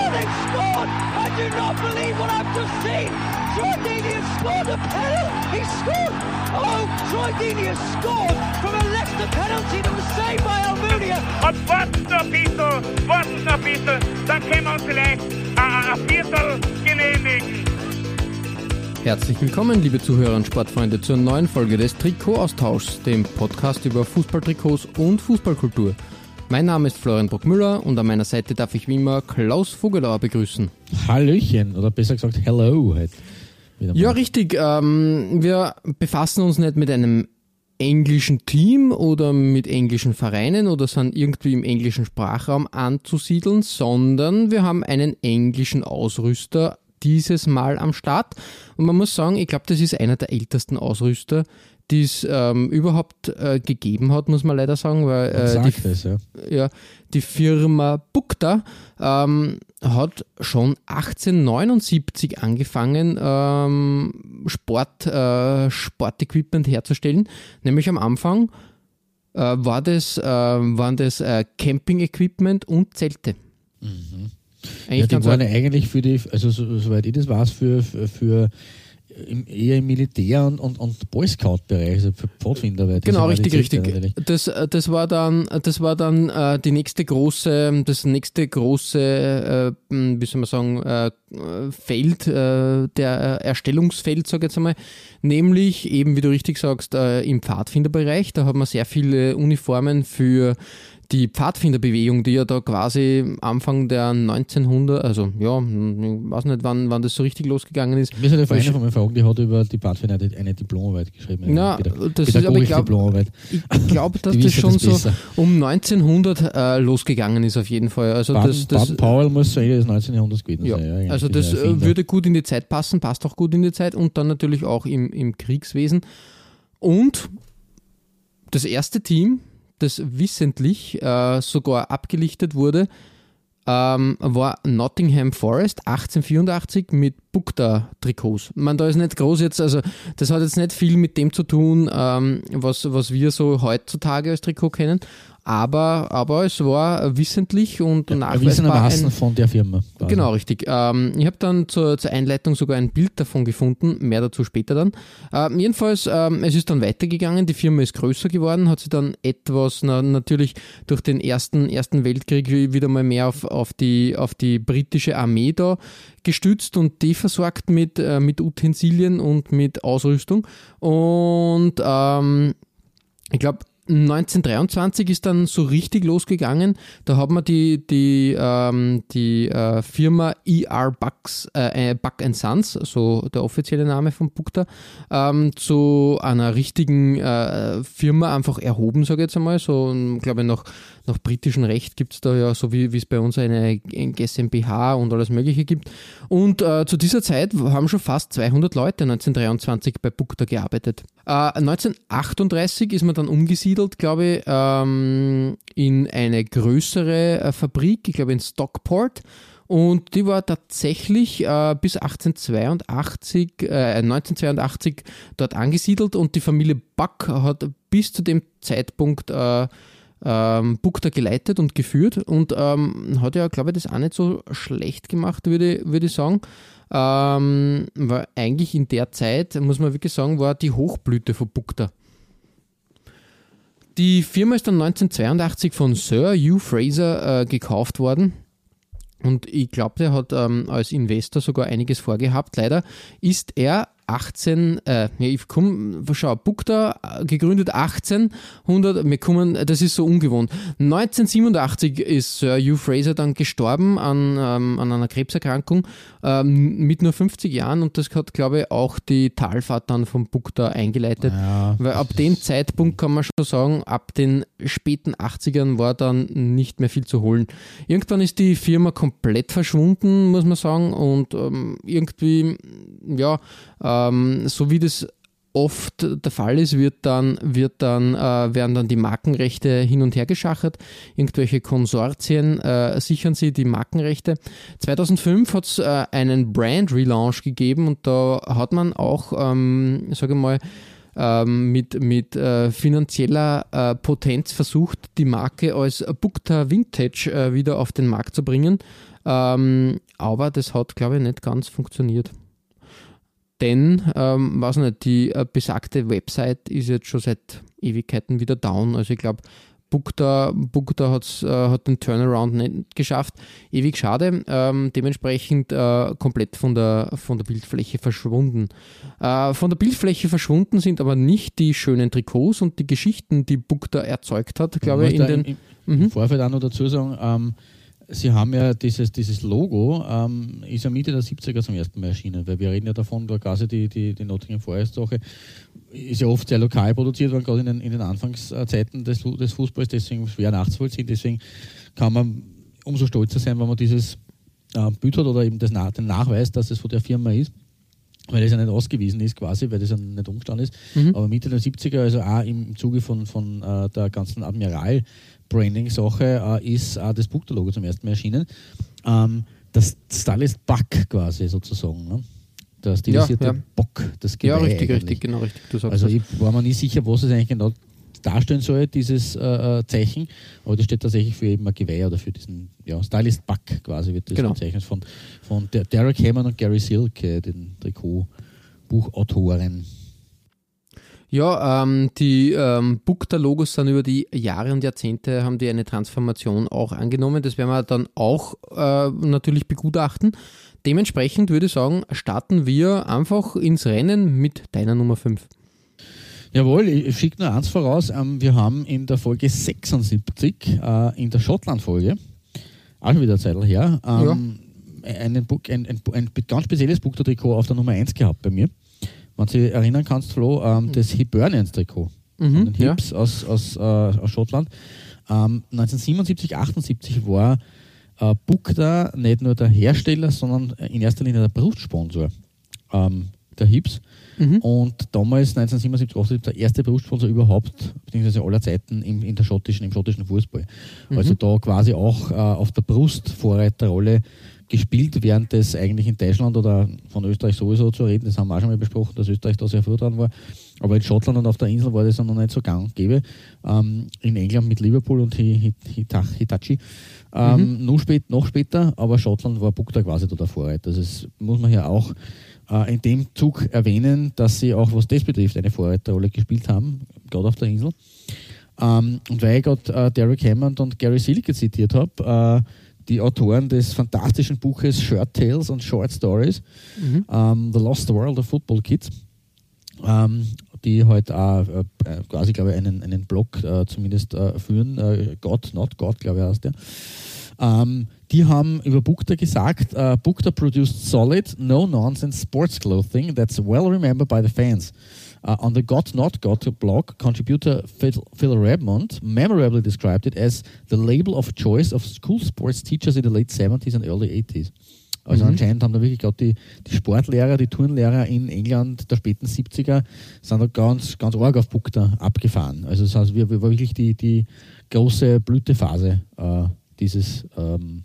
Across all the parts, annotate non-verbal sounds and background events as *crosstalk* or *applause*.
Oh, they've scored! I do not believe what I've just seen! Troy Deeney has scored a penalty! He scored! Oh, Troy Deeney has scored from a Leicester penalty that was saved by Almunia! Und warten noch ein bisschen, warten noch ein bisschen, dann können wir uns vielleicht ein Viertel genehmigen. Herzlich willkommen, liebe Zuhörer und Sportfreunde, zur neuen Folge des Trikot-Austauschs, dem Podcast über Fußballtrikots und Fußballkultur. Mein Name ist Florian Bruckmüller und an meiner Seite darf ich wie immer Klaus Vogelauer begrüßen. Hallöchen, oder besser gesagt Hello. Halt. Ja, richtig. Ähm, wir befassen uns nicht mit einem englischen Team oder mit englischen Vereinen oder sind irgendwie im englischen Sprachraum anzusiedeln, sondern wir haben einen englischen Ausrüster dieses Mal am Start. Und man muss sagen, ich glaube, das ist einer der ältesten Ausrüster, die es ähm, überhaupt äh, gegeben hat, muss man leider sagen, weil äh, die, es, ja. ja, die Firma Bukta ähm, hat schon 1879 angefangen, ähm, Sport, äh, Sportequipment herzustellen. Nämlich am Anfang äh, war das, äh, waren das äh, Camping-Equipment und Zelte. Ja, die waren eigentlich für die, also so, soweit ich das weiß, für, für, für im, eher im Militär und, und, und Boy Scout-Bereich, also für Pfadfinder. weil das Genau, richtig, richtig. natürlich. Das, äh, das war dann, das war dann äh, die nächste große, das nächste große, äh, wie soll man sagen, äh, Feld, äh, der Erstellungsfeld, sage ich jetzt einmal, nämlich eben, wie du richtig sagst, äh, im Pfadfinderbereich. Da hat man sehr viele Uniformen für die Pfadfinderbewegung, die ja da quasi Anfang der 1900, also ja, ich weiß nicht, wann, wann das so richtig losgegangen ist. Mir ist eine Freundin von mir fragen, die hat über die Pfadfinder eine, Diplomarbeit geschrieben. Na, das ist aber, ich glaube, Diplomarbeit. ich glaube, *laughs* dass das schon das so um 1900 äh, losgegangen ist auf jeden Fall. Also Baden, das, das, Baden Powell muss so Ende des 1900 gewesen ja, sein. Ja, also das äh, würde gut in die Zeit passen, passt auch gut in die Zeit und dann natürlich auch im, im Kriegswesen. Und das erste Team, das wissentlich äh, sogar abgelichtet wurde, ähm, war Nottingham Forest 1884 mit Bukta-Trikots. Man, da ist nicht groß jetzt, also das hat jetzt nicht viel mit dem zu tun, ähm, was, was wir so heutzutage als Trikot kennen, aber, aber es war wissentlich und nachweisbar Erwiesenermaßen ein, von der Firma. quasi. Genau, richtig. Ähm, ich habe dann zur, zur Einleitung sogar ein Bild davon gefunden, mehr dazu später dann. Ähm, jedenfalls, ähm, es ist dann weitergegangen, die Firma ist größer geworden, hat sich dann etwas na, natürlich durch den ersten, ersten Weltkrieg wi- wieder mal mehr auf, auf, die, auf die britische Armee da gestützt und die versorgt mit, äh, mit Utensilien und mit Ausrüstung. Und ähm, ich glaube, 1923 ist dann so richtig losgegangen. Da hat man die, die, ähm, die äh, Firma ER Bucks, äh, äh, Buck Sons, so der offizielle Name von Bukta, ähm, zu einer richtigen äh, Firma einfach erhoben, sage ich jetzt einmal. So, glaube ich, nach, nach britischem Recht gibt es da ja, so wie es bei uns eine GmbH und alles Mögliche gibt. Und äh, zu dieser Zeit haben schon fast 200 Leute 1923 bei Bukta gearbeitet. Äh, 1938 ist man dann umgesiedelt, glaube ich, ähm, in eine größere äh, Fabrik, ich glaube in Stockport. Und die war tatsächlich äh, bis 1882, äh, 1982 dort angesiedelt und die Familie Buck hat bis zu dem Zeitpunkt äh, ähm, Bukta geleitet und geführt und ähm, hat ja, glaube ich, das auch nicht so schlecht gemacht, würde, würde ich sagen. Ähm, weil eigentlich in der Zeit, muss man wirklich sagen, war die Hochblüte von Bukta. Die Firma ist dann 1982 von Sir Hugh Fraser äh, gekauft worden. Und ich glaube, der hat ähm, als Investor sogar einiges vorgehabt. Leider ist er 18, äh, ja, ich komm, schau, Bukta, äh, gegründet 1800, wir kommen, das ist so ungewohnt. 1987 ist Sir Hugh Fraser dann gestorben an, ähm, an einer Krebserkrankung ähm, mit nur 50 Jahren und das hat, glaube ich, auch die Talfahrt dann von Bukta eingeleitet. Ja. Weil ab dem Zeitpunkt kann man schon sagen, ab den späten 80ern war dann nicht mehr viel zu holen. Irgendwann ist die Firma komplett verschwunden, muss man sagen, und ähm, irgendwie, ja, ähm, so wie das oft der Fall ist, wird dann, wird dann, äh, werden dann die Markenrechte hin und her geschachert. Irgendwelche Konsortien äh, sichern sie die Markenrechte. 2005 hat es äh, einen Brand-Relaunch gegeben und da hat man auch, ähm, sage mal, ähm, mit, mit äh, finanzieller äh, Potenz versucht, die Marke als Bukta Vintage äh, wieder auf den Markt zu bringen. Ähm, aber das hat, glaube ich, nicht ganz funktioniert. Denn, ähm, weiß nicht, die äh, besagte Website ist jetzt schon seit Ewigkeiten wieder down. Also ich glaube, Bukta, Bukta hat's, äh, hat den Turnaround nicht geschafft. Ewig schade. Ähm, dementsprechend äh, komplett von der, von der Bildfläche verschwunden. Äh, von der Bildfläche verschwunden sind aber nicht die schönen Trikots und die Geschichten, die Bukta erzeugt hat, glaube ich. In den, im, mhm. Vorfeld auch noch dazu sagen, ähm, Sie haben ja dieses, dieses Logo, ähm, ist ja Mitte der 70er zum ersten Mal erschienen, weil wir reden ja davon, da quasi die, die, die Nottingham Forest Sache ist ja oft sehr lokal produziert worden, gerade in den, in den Anfangszeiten des, des Fußballs, deswegen schwer nachzuvollziehen. Deswegen kann man umso stolzer sein, wenn man dieses äh, Bild hat oder eben das, den Nachweis, dass es von der Firma ist weil das ja nicht ausgewiesen ist quasi, weil das ja nicht umgestanden ist. Mhm. Aber Mitte der 70er, also auch im Zuge von, von äh, der ganzen Admiral Branding-Sache äh, ist auch das Bukta-Logo zum ersten Mal erschienen. Ähm, das Stylist Buck quasi sozusagen. Ne? Der stilisierte ja, ja. Bock, das Geweih Ja, richtig, eigentlich. richtig, genau richtig. also ich war mir nicht sicher, was es eigentlich genau darstellen soll, dieses äh, äh, Zeichen, aber das steht tatsächlich für eben ein Geweih oder für diesen ja, Stylist Buck quasi wird das genau. bezeichnet von, von Derek Hammond und Gary Silke, den Trikotbuchautoren. Ja, ähm, die ähm, Bukta-Logos sind über die Jahre und Jahrzehnte haben die eine Transformation auch angenommen. Das werden wir dann auch äh, natürlich begutachten. Dementsprechend würde ich sagen, starten wir einfach ins Rennen mit deiner Nummer 5. Jawohl, ich schicke nur eins voraus. Ähm, wir haben in der Folge 76, äh, in der Schottland-Folge, auch schon wieder eine Zeit her, ähm, ja. einen Book, ein, ein, ein, ganz spezielles Bukta-Trikot auf der Nummer 1 gehabt bei mir wenn du dich erinnern kannst, Flo, ähm, mhm. das Hibernians-Trikot mhm, den Hips ja. aus, aus, äh, aus Schottland. Ähm, 1977, 78 war äh, Bukta nicht nur der Hersteller, sondern in erster Linie der Brustsponsor ähm, der Hips. Mhm. Und damals, 1977, 78, der erste Brustsponsor überhaupt, beziehungsweise aller Zeiten im, in der schottischen, im schottischen Fußball. Mhm. Also da quasi auch äh, auf der Brust Vorreiterrolle gespielt, während es eigentlich in Deutschland oder von Österreich sowieso zu reden, das haben wir auch schon mal besprochen, dass Österreich da sehr früh dran war, aber in Schottland und auf der Insel war das noch nicht so gang und gäbe. Ähm, in England mit Liverpool und Hitachi. Ähm, mhm. noch, spät, noch später, aber Schottland war Bukta quasi da der Vorreiter. Das muss man hier auch äh, in dem Zug erwähnen, dass sie auch, was das betrifft, eine Vorreiterrolle gespielt haben, gerade auf der Insel. Ähm, und weil ich gerade äh, Derek Hammond und Gary Silke zitiert habe, äh, die Autoren des fantastischen Buches Shirt Tales und Short Stories, mhm. ähm, The Lost World of Football Kids, ähm, die heute halt auch äh, quasi, glaube ich, einen, einen Blog äh, zumindest äh, führen, äh, God, Not God, glaube ich, heißt der. Ähm, die haben über Bukta gesagt, uh, Bukta produced solid, no-nonsense sports clothing that's well remembered by the fans. Uh, on the Got Not Got blog, contributor Phil, Phil Redmond memorably described it as the label of choice of school sports teachers in the late 70s and early 80s. Also mhm. anscheinend haben da wirklich gerade die, die Sportlehrer, die Turnlehrer in England der späten 70er sind da ganz, ganz arg auf Bukta abgefahren. Also das heißt, wir, wir war wirklich die, die große Blütephase äh, dieses ähm,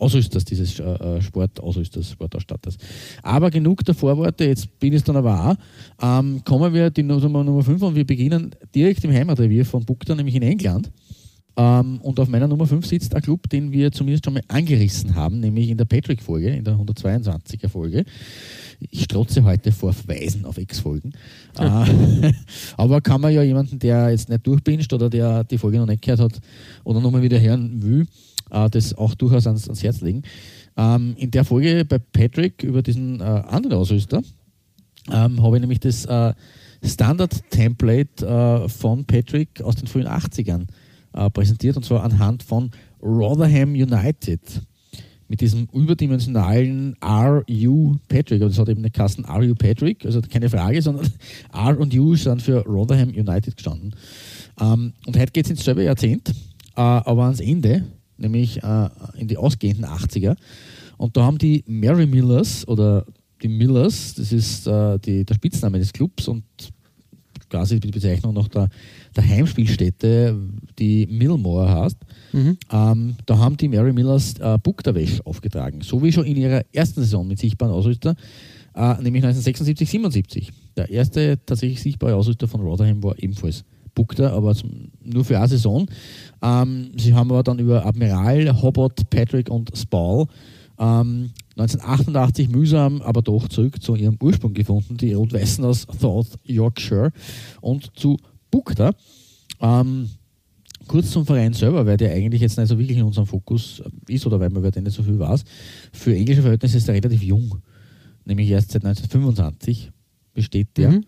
Ausrüsters, dieses äh, äh, Sportausrüsters, Sportausstatters. Aber genug der Vorworte, jetzt bin ich dann aber auch. Ähm, kommen wir die Nummer, Nummer 5 und wir beginnen direkt im Heimatrevier von Bukta, nämlich in England. Ähm, und auf meiner Nummer 5 sitzt ein Club, den wir zumindest schon mal angerissen haben, nämlich in der Patrick-Folge, in der 122er Folge. Ich strotze heute vor Verweisen auf X-Folgen. äh, *laughs* aber kann man ja jemanden, der jetzt nicht durchbinscht oder der die Folge noch nicht gehört hat oder nochmal wieder hören will, äh, das auch durchaus ans, ans Herz legen. Ähm, in der Folge bei Patrick über diesen äh, anderen Ausrüster ähm, habe ich nämlich das äh, Standard-Template äh, von Patrick aus den frühen 80ern äh, präsentiert und zwar anhand von Rotherham United mit diesem überdimensionalen RU Patrick. Also das hat eben eine Kasten RU Patrick, also keine Frage, sondern *laughs* R und U sind für Rotherham United gestanden. Ähm, und heute geht es ins selbe Jahrzehnt, äh, aber ans Ende nämlich äh, in die ausgehenden 80er. Und da haben die Mary Millers oder die Millers, das ist äh, die, der Spitzname des Clubs und quasi die Bezeichnung nach der, der Heimspielstätte, die Millmore heißt. Mhm. Ähm, da haben die Mary Millers äh, Bukterwäsch aufgetragen, so wie schon in ihrer ersten Saison mit sichtbaren Ausrüster, äh, nämlich 1976, 77. Der erste tatsächlich sichtbare Ausrüster von Rotherham war ebenfalls Bukter, aber zum, nur für eine Saison. Ähm, sie haben aber dann über Admiral, Hobbot, Patrick und Spall ähm, 1988 mühsam, aber doch zurück zu ihrem Ursprung gefunden, die Rot-Weißen aus South Yorkshire und zu Bukta. Ähm, kurz zum Verein selber, weil der eigentlich jetzt nicht so wirklich in unserem Fokus ist oder weil man über den nicht so viel weiß. Für englische Verhältnisse ist er relativ jung, nämlich erst seit 1925 besteht der. Mhm.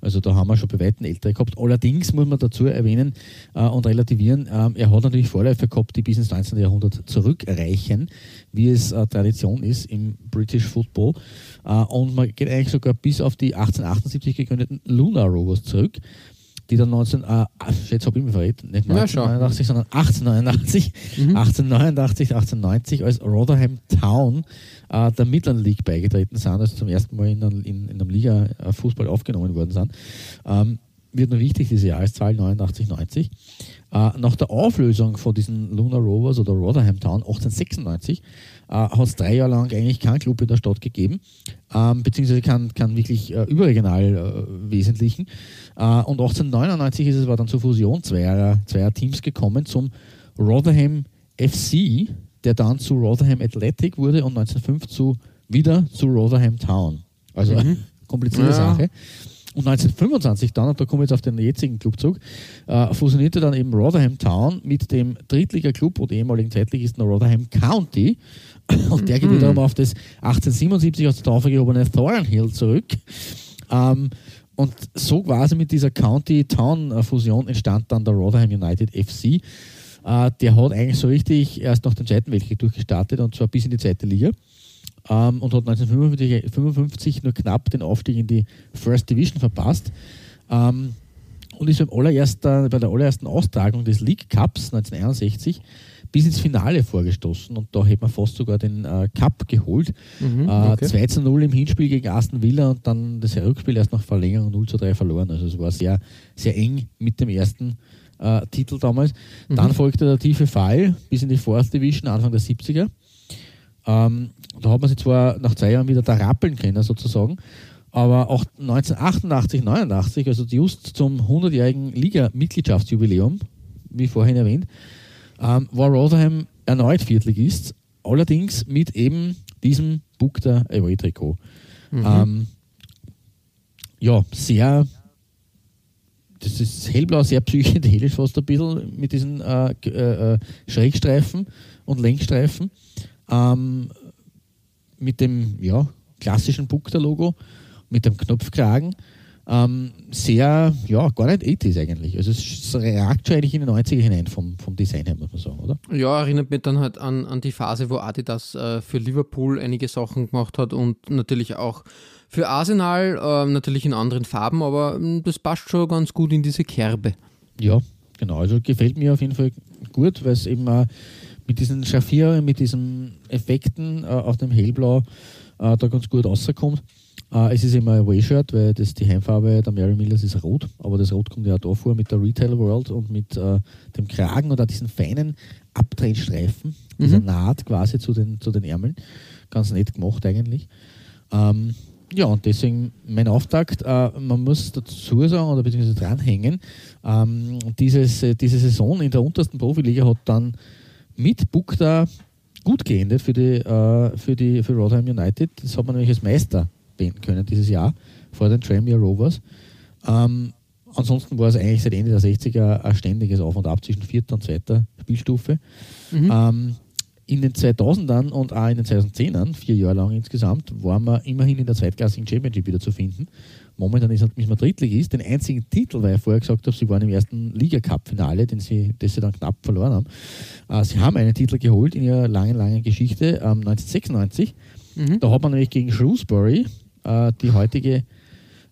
Also da haben wir schon bei weitem ältere gehabt. Allerdings muss man dazu erwähnen äh, und relativieren, äh, er hat natürlich Vorläufer gehabt, die bis ins 19. Jahrhundert zurückreichen, wie es äh, Tradition ist im British Football. Äh, und man geht eigentlich sogar bis auf die 1878 gegründeten Lunar Rovers zurück die dann 19, äh, jetzt habe ich mich verrät, nicht 1989, ja, sondern 1889, mhm. 1889, 1890 als Rotherham Town äh, der Midland League beigetreten sind, also zum ersten Mal in, in, in einem Liga-Fußball aufgenommen worden sind. Ähm, wird nur wichtig, diese Jahreszahl 89, 90. Äh, nach der Auflösung von diesen Lunar Rovers oder Rotherham Town 1896 äh, hat es drei Jahre lang eigentlich keinen Club in der Stadt gegeben, ähm, beziehungsweise keinen kein wirklich äh, überregional äh, wesentlichen. Äh, und 1899 ist es war dann zur Fusion zweier, zweier Teams gekommen zum Rotherham FC, der dann zu Rotherham Athletic wurde und 1905 zu, wieder zu Rotherham Town. Also mhm. komplizierte ja. Sache. Und 1925 dann, und da kommen wir jetzt auf den jetzigen Clubzug, äh, fusionierte dann eben Rotherham Town mit dem Drittliga-Club und ehemaligen Zweitligisten Rotherham County. Und der geht mhm. wiederum auf das 1877 aus der Taufe gehobene Thornhill zurück. Ähm, und so quasi mit dieser County-Town-Fusion entstand dann der Rotherham United FC. Äh, der hat eigentlich so richtig erst nach dem Zweiten Weltkrieg durchgestartet und zwar bis in die zweite Liga ähm, und hat 1955 nur knapp den Aufstieg in die First Division verpasst. Ähm, und ist beim allerersten, bei der allerersten Austragung des League Cups 1961 bis ins Finale vorgestoßen und da hätte man fast sogar den äh, Cup geholt. Mhm, äh, okay. 2 zu 0 im Hinspiel gegen Aston Villa und dann das Rückspiel erst nach Verlängerung 0 zu 3 verloren. Also es war sehr, sehr eng mit dem ersten äh, Titel damals. Mhm. Dann folgte der tiefe Fall bis in die Fourth Division Anfang der 70er. Ähm, da hat man sich zwar nach zwei Jahren wieder da rappeln können, sozusagen, aber auch 1988, 89, also just zum 100-jährigen Liga-Mitgliedschaftsjubiläum, wie vorhin erwähnt, ähm, war Rotherham erneut Viertligist, allerdings mit eben diesem Bukta Away-Trikot. Mhm. Ähm, ja, sehr, das ist hellblau, sehr psychedelisch fast ein bisschen mit diesen äh, äh, Schrägstreifen und Lenkstreifen ähm, mit dem ja, klassischen Bukta-Logo, mit dem Knopfkragen. Ähm, sehr, ja, gar nicht 80 eigentlich. Also es ragt schon eigentlich in die 90er hinein vom, vom Design her, muss man sagen, oder? Ja, erinnert mich dann halt an, an die Phase, wo Adidas äh, für Liverpool einige Sachen gemacht hat und natürlich auch für Arsenal, äh, natürlich in anderen Farben, aber äh, das passt schon ganz gut in diese Kerbe. Ja, genau. Also gefällt mir auf jeden Fall gut, weil es eben auch mit diesen Schaffieren, mit diesen Effekten äh, auf dem Hellblau äh, da ganz gut rauskommt. Äh, es ist immer ein Way-Shirt, weil das die Heimfarbe der Mary Millers ist rot, aber das Rot kommt ja auch da vor mit der Retail World und mit äh, dem Kragen oder diesen feinen Abdrehstreifen, mhm. dieser Naht quasi zu den, zu den Ärmeln. Ganz nett gemacht eigentlich. Ähm, ja, und deswegen mein Auftakt, äh, man muss dazu sagen oder beziehungsweise dranhängen, ähm, dieses, äh, diese Saison in der untersten Profiliga hat dann mit Bukta gut geendet für, die, äh, für, die, für Rotherham United. Das hat man nämlich als Meister beenden können dieses Jahr vor den Tranmere Rovers. Ähm, ansonsten war es eigentlich seit Ende der 60er ein ständiges Auf und Ab zwischen vierter und zweiter Spielstufe. Mhm. Ähm, in den 2000ern und auch in den 2010ern, vier Jahre lang insgesamt, waren wir immerhin in der zweitklassigen Championship wieder zu finden. Momentan ist, man Drittligist. Den einzigen Titel, weil ich vorher gesagt habe, sie waren im ersten Liga-Cup-Finale, den sie, das sie dann knapp verloren haben. Äh, sie haben einen Titel geholt in ihrer langen, langen Geschichte, ähm, 1996. Mhm. Da hat man nämlich gegen Shrewsbury, äh, die heutige,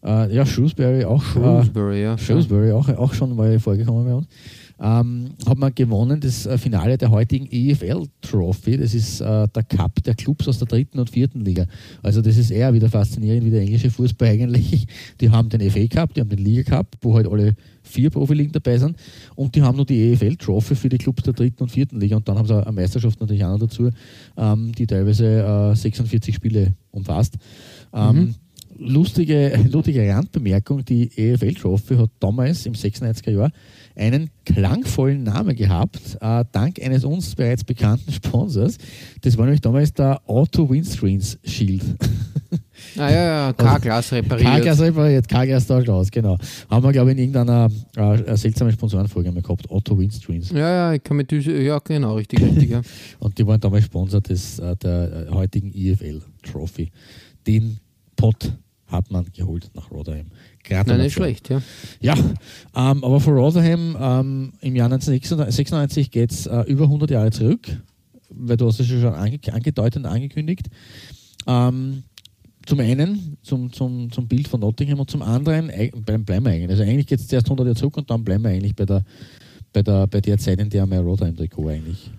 äh, ja, Shrewsbury auch, Shrewsbury, ja, Shrewsbury auch, auch schon mal vorgekommen bei uns. Ähm, hat man gewonnen das äh, Finale der heutigen EFL Trophy. Das ist äh, der Cup der Clubs aus der dritten und vierten Liga. Also das ist eher wieder faszinierend wie der englische Fußball *laughs* eigentlich. Die haben den FA Cup, die haben den Liga Cup, wo halt alle vier Profiligen dabei sind und die haben nur die EFL Trophy für die Clubs der dritten und vierten Liga und dann haben sie eine Meisterschaft natürlich auch noch dazu, ähm, die teilweise äh, 46 Spiele umfasst. Ähm, mhm. Lustige, *laughs* lustige Randbemerkung, die EFL Trophy hat damals im 96er Jahr einen klangvollen Namen gehabt, äh, dank eines uns bereits bekannten Sponsors. Das war nämlich damals der Auto Windscreens Shield. Ah ja, ja, K-Glas repariert. K-Glas repariert, K-Glas tauscht aus, genau. Haben wir, glaube ich, in irgendeiner äh, seltsamen Sponsorenfolge mal gehabt, Otto Windscreens. Ja, ja, ich kann mit ja, genau, richtig, richtig. Ja. *laughs* Und die waren damals Sponsor des, äh, der äh, heutigen EFL Trophy. Den Pot hat man geholt nach Rotherham. Nein, nicht schlecht, ja. Ja, ähm, aber für Rotherham ähm, im Jahr 1996 geht es äh, über 100 Jahre zurück, weil du hast es schon ange angedeutet und angekündigt. Ähm, zum einen zum, zum, zum Bild von Nottingham und zum anderen bleiben wir eigentlich. Also eigentlich geht es zuerst 100 Jahre zurück und dann bleiben wir eigentlich bei der, bei der, bei der Zeit, in der wir Rotherham Trikot eigentlich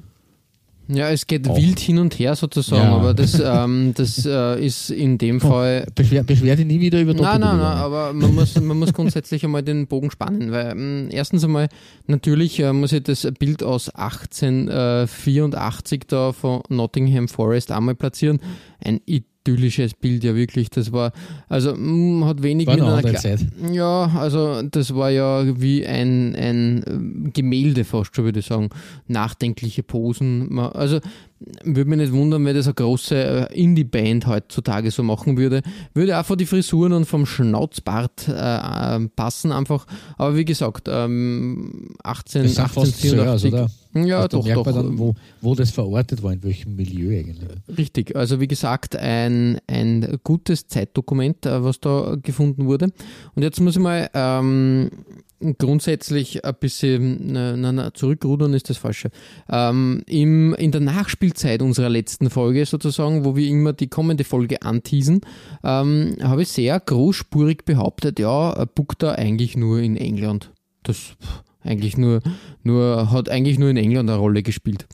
ja, es geht auch. wild hin und her sozusagen, ja. aber das, *laughs* ähm, das äh, ist in dem Fall. Beschwer, beschwer dich nie wieder über Nein, nein, nein, aber man muss, man muss grundsätzlich einmal den Bogen spannen, weil ähm, erstens einmal, natürlich äh, muss ich das Bild aus 1884 da von Nottingham Forest einmal platzieren. Ein idyllisches Bild ja wirklich. Das war, also mh, mm, hat wenig war mit einer Zeit. Ja, also das war ja wie ein, ein äh, Gemälde fast schon, würde ich sagen. Nachdenkliche Posen. Also würde mich nicht wundern, wenn das eine große äh, Indie-Band heutzutage so machen würde. Würde auch von die Frisuren und vom Schnauzbart äh, äh passen einfach. Aber wie gesagt, ähm, 18, 1884. oder? Ja, also doch, doch. Dann, wo, wo das verortet war, in welchem Milieu eigentlich. Richtig, also wie gesagt, ein, ein gutes Zeitdokument, äh, was da gefunden wurde. Und jetzt muss ich mal ähm, grundsätzlich ein bisschen na, na, zurückrudern ist das falsche. Ähm, im, in der Nachspielzeit unserer letzten Folge sozusagen, wo wir immer die kommende Folge anteasen, ähm, habe ich sehr großspurig behauptet, ja, Bukta eigentlich nur in England. Das eigentlich nur, nur, hat eigentlich nur in England eine Rolle gespielt.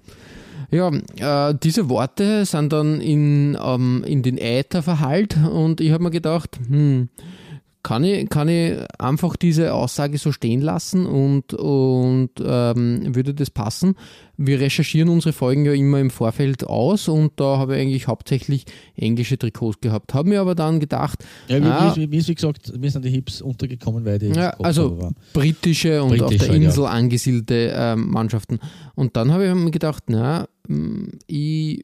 Ja, äh, diese Worte sind dann in, ähm, in den Äther verhallt und ich habe mir gedacht, hm, kann ich, kann ich einfach diese Aussage so stehen lassen und, und ähm, würde das passen? Wir recherchieren unsere Folgen ja immer im Vorfeld aus und da habe ich eigentlich hauptsächlich englische Trikots gehabt. Habe mir aber dann gedacht. Ja, wie, ah, wie, wie, wie gesagt, mir sind die Hips untergekommen, weil die. Ja, also britische und Britisch auf der Insel ja. angesiedelte äh, Mannschaften. Und dann habe ich mir gedacht, na, ich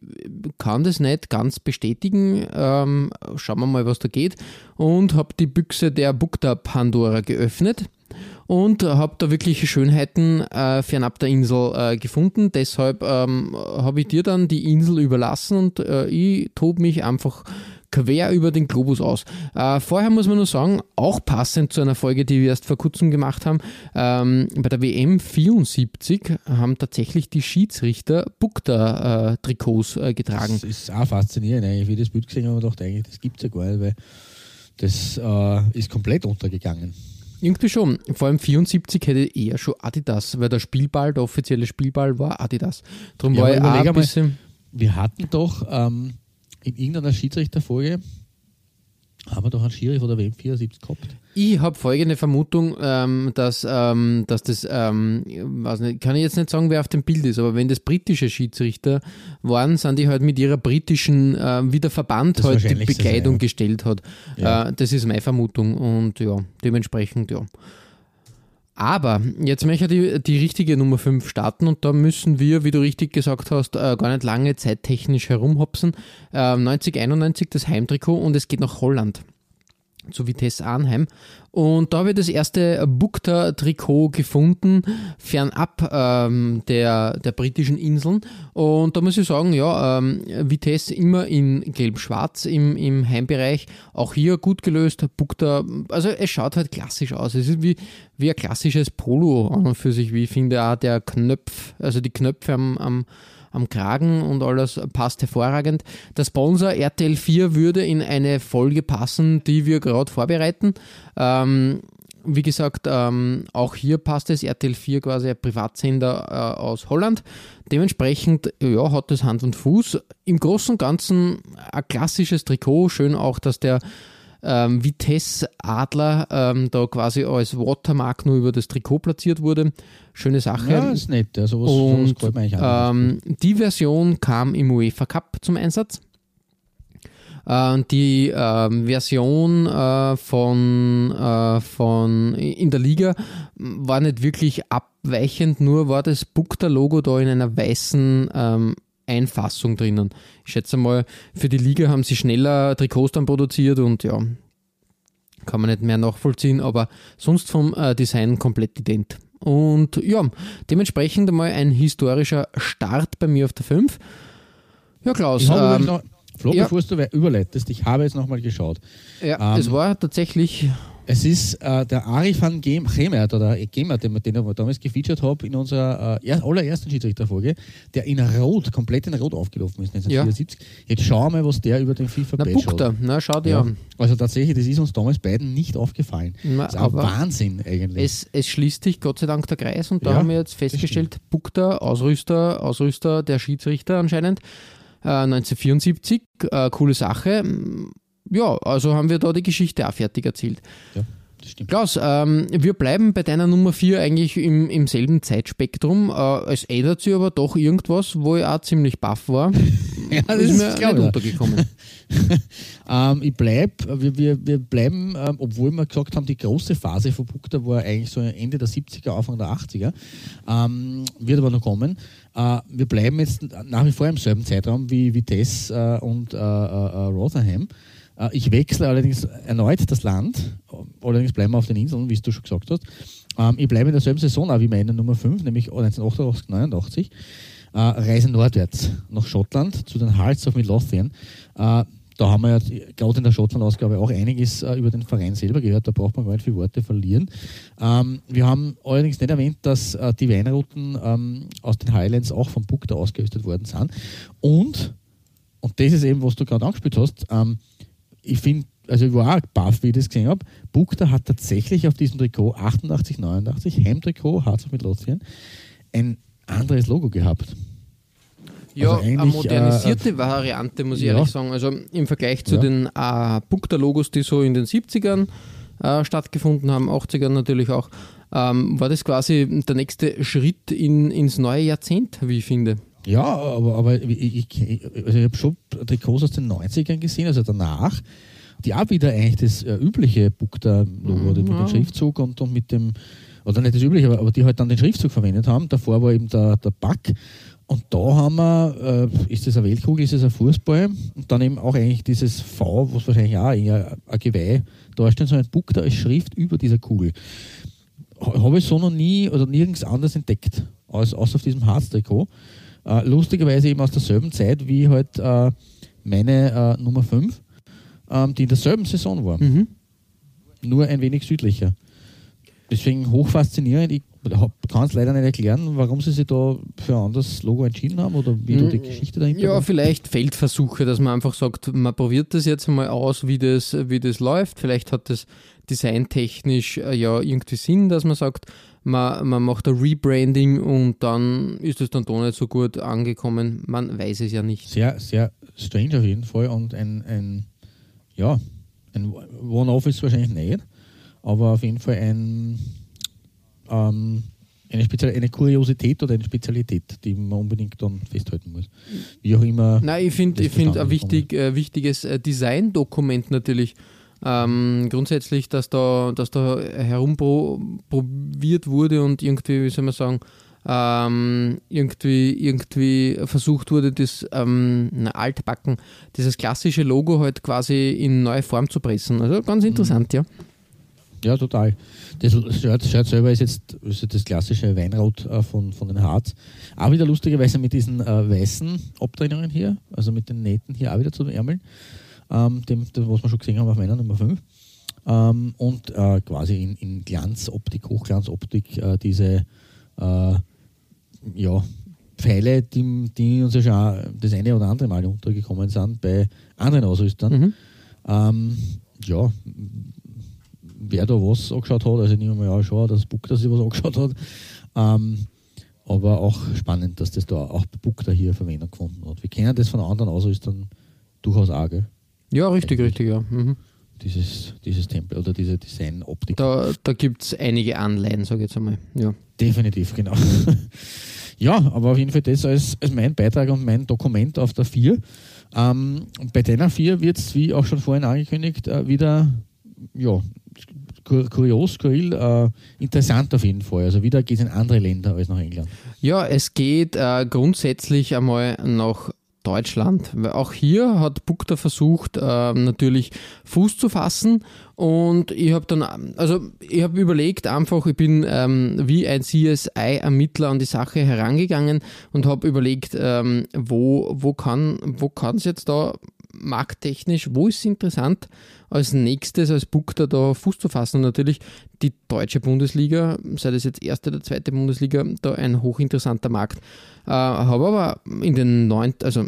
kann das nicht ganz bestätigen. Ähm, schauen wir mal, was da geht. Und habe die Büchse der Bukta Pandora geöffnet und habe da wirklich Schönheiten äh, fernab der Insel äh, gefunden. Deshalb ähm, habe ich dir dann die Insel überlassen und äh, ich tobe mich einfach quer über den Globus aus. Äh, vorher muss man nur sagen, auch passend zu einer Folge, die wir erst vor kurzem gemacht haben, ähm, bei der WM 74 haben tatsächlich die Schiedsrichter Bukta-Trikots äh, getragen. Das ist auch faszinierend eigentlich, wie das Bild gesehen habe, dachte eigentlich, das gibt es ja gar nicht, weil das äh, ist komplett untergegangen. Irgendwie schon. Vor allem 74 hätte eher schon Adidas, weil der Spielball, der offizielle Spielball war Adidas. Darum ja, war ich auch ein bisschen. Mal, wir hatten doch ähm, in irgendeiner Schiedsrichterfolge haben wir doch einen Schiri von der WM 74 gehabt. Ich habe folgende Vermutung, ähm, dass, ähm, dass das, ähm, weiß nicht, kann ich jetzt nicht sagen, wer auf dem Bild ist, aber wenn das britische Schiedsrichter waren, sind die halt mit ihrer britischen, äh, wie der Verband halt die Bekleidung sein, ja. gestellt hat. Ja. Äh, das ist meine Vermutung und ja, dementsprechend, ja. Aber jetzt möchte ich die, die richtige Nummer 5 starten und da müssen wir, wie du richtig gesagt hast, äh, gar nicht lange zeittechnisch herumhopsen. Äh, 90, 91 das Heimtrikot und es geht nach Holland zu Vitesse Arnheim. Und da habe ich das erste Bukta-Trikot gefunden, fernab ähm, der, der britischen Inseln. Und da muss ich sagen, ja, ähm, Vitesse immer in gelb-schwarz im, im Heimbereich. Auch hier gut gelöst. Bukta, also es schaut halt klassisch aus. Es ist wie, wie ein klassisches Polo an und für sich, wie ich finde, auch der Knöpf, also die Knöpfe am, am am Kragen und alles passt hervorragend. Der Sponsor RTL 4 würde in eine Folge passen, die wir gerade vorbereiten. Ähm, wie gesagt, ähm, auch hier passt es RTL 4 quasi ein Privatsender äh, aus Holland. Dementsprechend ja, hat das Hand und Fuß. Im Großen und Ganzen ein klassisches Trikot. Schön auch, dass der ähm, Vitesse Adler ähm, da quasi als Watermark nur über das Trikot platziert wurde. Schöne Sache. Ja, ist nett. Also was, und sowas auch. ähm, die Version kam im UEFA Cup zum Einsatz. Äh, die ähm, Version äh, von, äh, von in der Liga war nicht wirklich abweichend, nur war das Bukta-Logo da in einer weißen ähm, Einfassung drinnen. Ich schätze mal, für die Liga haben sie schneller Trikots dann produziert und ja, kann man nicht mehr nachvollziehen, aber sonst vom äh, Design komplett ident. Und ja, dementsprechend einmal ein historischer Start bei mir auf der 5. Ja, Klaus. Ich habe ähm, noch, Flo, ja. bevor du überleitest, ich habe jetzt nochmal geschaut. ja, ähm, es war tatsächlich Es ist äh, der Ari van Gem- Gemert oder Gemert, den, den ich damals gefeatured habe in unserer äh, er- allerersten Schiedsrichterfolge, der in Rot, komplett in Rot aufgelaufen ist, 1974. Jetzt schauen wir mal, was der über den FIFA na, Bukta, hat. na, schau dir Ja. an. Also tatsächlich, das ist uns damals beiden nicht aufgefallen. Na, das ist auch Wahnsinn eigentlich. Es, es schließt sich Gott sei Dank der Kreis und da Ja, haben wir jetzt festgestellt, Bukta, Ausrüster, Ausrüster der Schiedsrichter anscheinend, äh, 1974, äh, coole Sache. Ja, also haben wir da die Geschichte auch fertig erzählt. ja, das stimmt. Klaus, ähm, wir bleiben bei deiner Nummer 4 eigentlich im, im selben Zeitspektrum. Äh, es ändert sich aber doch irgendwas, wo ich auch ziemlich baff war. *laughs* Ja, das ist ist mir klar, nicht untergekommen. *laughs* Ähm, ich bleib, wir, wir, wir bleiben, ähm, obwohl wir gesagt haben, die große Phase von Bukta war eigentlich so Ende der 70er, Anfang der 80er, ähm, wird aber noch kommen. Äh, wir bleiben jetzt nach wie vor im selben Zeitraum wie Vitesse äh, und äh, äh, äh, Rotherham. Äh, ich wechsle allerdings erneut das Land, allerdings bleiben wir auf den Inseln, wie du schon gesagt hast. Ähm, ich bleibe in derselben Saison auch wie meine Nummer 5, nämlich 1988, 89. Äh, reise nordwärts nach Schottland zu den Hearts of Midlothian. Äh, da haben wir ja gerade in der Schottland-Ausgabe auch einiges äh, über den Verein selber gehört, da braucht man gar nicht viele Worte verlieren. Ähm, wir haben allerdings nicht erwähnt, dass äh, die Weinrouten ähm, aus den Highlands auch vom Bukta ausgerüstet worden sind. Und, und das ist eben, was du gerade angespielt hast, ich finde, also ich war auch baff, wie ich das gesehen habe, Bukta hat tatsächlich auf diesem Trikot 88, 89, Hemtrikot, Hearts of Midlothian, ein anderes Logo gehabt. Ja, Also eine eigentlich, modernisierte Variante, muss ich ja. ehrlich sagen. Also im Vergleich zu Ja. den äh, Bukta-Logos, die so in den 70ern äh, stattgefunden haben, 80ern natürlich auch, ähm, war das quasi der nächste Schritt in, ins neue Jahrzehnt, wie ich finde. Ja, aber, aber ich, ich, also ich habe schon Trikots aus den 90ern gesehen, also danach, die auch wieder eigentlich das äh, übliche Bukta-Logo oder mit ja. dem Schriftzug und, und mit dem, oder nicht das übliche, aber, aber die halt dann den Schriftzug verwendet haben. Davor war eben der, der Back. Und da haben wir, äh, ist das eine Weltkugel, ist das ein Fußball und dann eben auch eigentlich dieses V, was wahrscheinlich auch eher ein Geweih darstellt, so ein Bukta als Schrift über dieser Kugel. Ha- Habe ich so noch nie oder nirgends anders entdeckt, als, außer auf diesem Harz-Trikot. Äh, lustigerweise eben aus derselben Zeit wie halt äh, meine äh, Nummer 5, ähm, die in derselben Saison war. Mhm. Nur ein wenig südlicher. Deswegen hochfaszinierend. Ich kann es leider nicht erklären, warum sie sich da für ein anderes Logo entschieden haben oder wie da die Geschichte dahinter Mhm. Ja, war. vielleicht Feldversuche, dass man einfach sagt, man probiert das jetzt mal aus, wie das, wie das läuft. Vielleicht hat das designtechnisch äh, ja irgendwie Sinn, dass man sagt, man, man macht ein Rebranding und dann ist es dann doch nicht so gut angekommen. Man weiß es ja nicht. Sehr, sehr strange auf jeden Fall und ein, ein ja, ein One-Off ist wahrscheinlich nicht, aber auf jeden Fall ein, ähm, eine, Spezial eine Kuriosität oder eine Spezialität, die man unbedingt dann festhalten muss. Wie auch immer. Nein, ich finde find ein wichtig, äh, wichtiges äh, Designdokument natürlich. Ähm, grundsätzlich, dass da, dass da herumprobiert wurde und irgendwie, wie soll man sagen, ähm, irgendwie, irgendwie versucht wurde, das ähm, na, altbacken, dieses klassische Logo halt quasi in neue Form zu pressen. Also ganz interessant, ja. Ja, total. Das Shirt, Shirt selber ist jetzt ist das klassische Weinrot äh, von, von den Harz. Auch wieder lustigerweise mit diesen äh, weißen Abtrennungen hier, also mit den Nähten hier auch wieder zu den Ärmeln, ähm, dem, dem, was wir schon gesehen haben auf meiner Nummer 5. Ähm, und äh, quasi in, in Glanzoptik, Hochglanzoptik, äh, diese äh, ja, Pfeile, die, die uns ja schon das eine oder andere Mal untergekommen sind bei anderen Ausrüstern. Mhm. Ähm, ja, wer da was angeschaut hat. Also ich nehme mal an, schon, dass Book da sich was angeschaut hat. Ähm, aber auch spannend, dass das da auch Book da hier Verwendung gefunden hat. Wir kennen das von anderen, dann durchaus auch, gell? Ja, richtig, richtig, ja. Mhm. Dieses, dieses Tempel oder diese Design-Optik. Da, da gibt es einige Anleihen, sage ich jetzt einmal. Ja. Definitiv, genau. *laughs* ja, aber auf jeden Fall das als, als mein Beitrag und mein Dokument auf der 4. Ähm, bei deiner 4 wird es, wie auch schon vorhin angekündigt, äh, wieder ja, kurios, skurril, äh, interessant auf jeden Fall. Also wieder geht es in andere Länder als nach England. Ja, es geht äh, grundsätzlich einmal nach Deutschland. Auch hier hat Bukta versucht, äh, natürlich Fuß zu fassen. Und ich habe dann, also ich habe überlegt, einfach, ich bin ähm, wie ein CSI-Ermittler an die Sache herangegangen und habe überlegt, ähm, wo, wo kann wo es jetzt da markttechnisch, wo ist es interessant, als nächstes als Bukta da Fuß zu fassen. Und natürlich die deutsche Bundesliga, sei das jetzt erste oder zweite Bundesliga, da ein hochinteressanter Markt. Äh, habe aber in den neun, also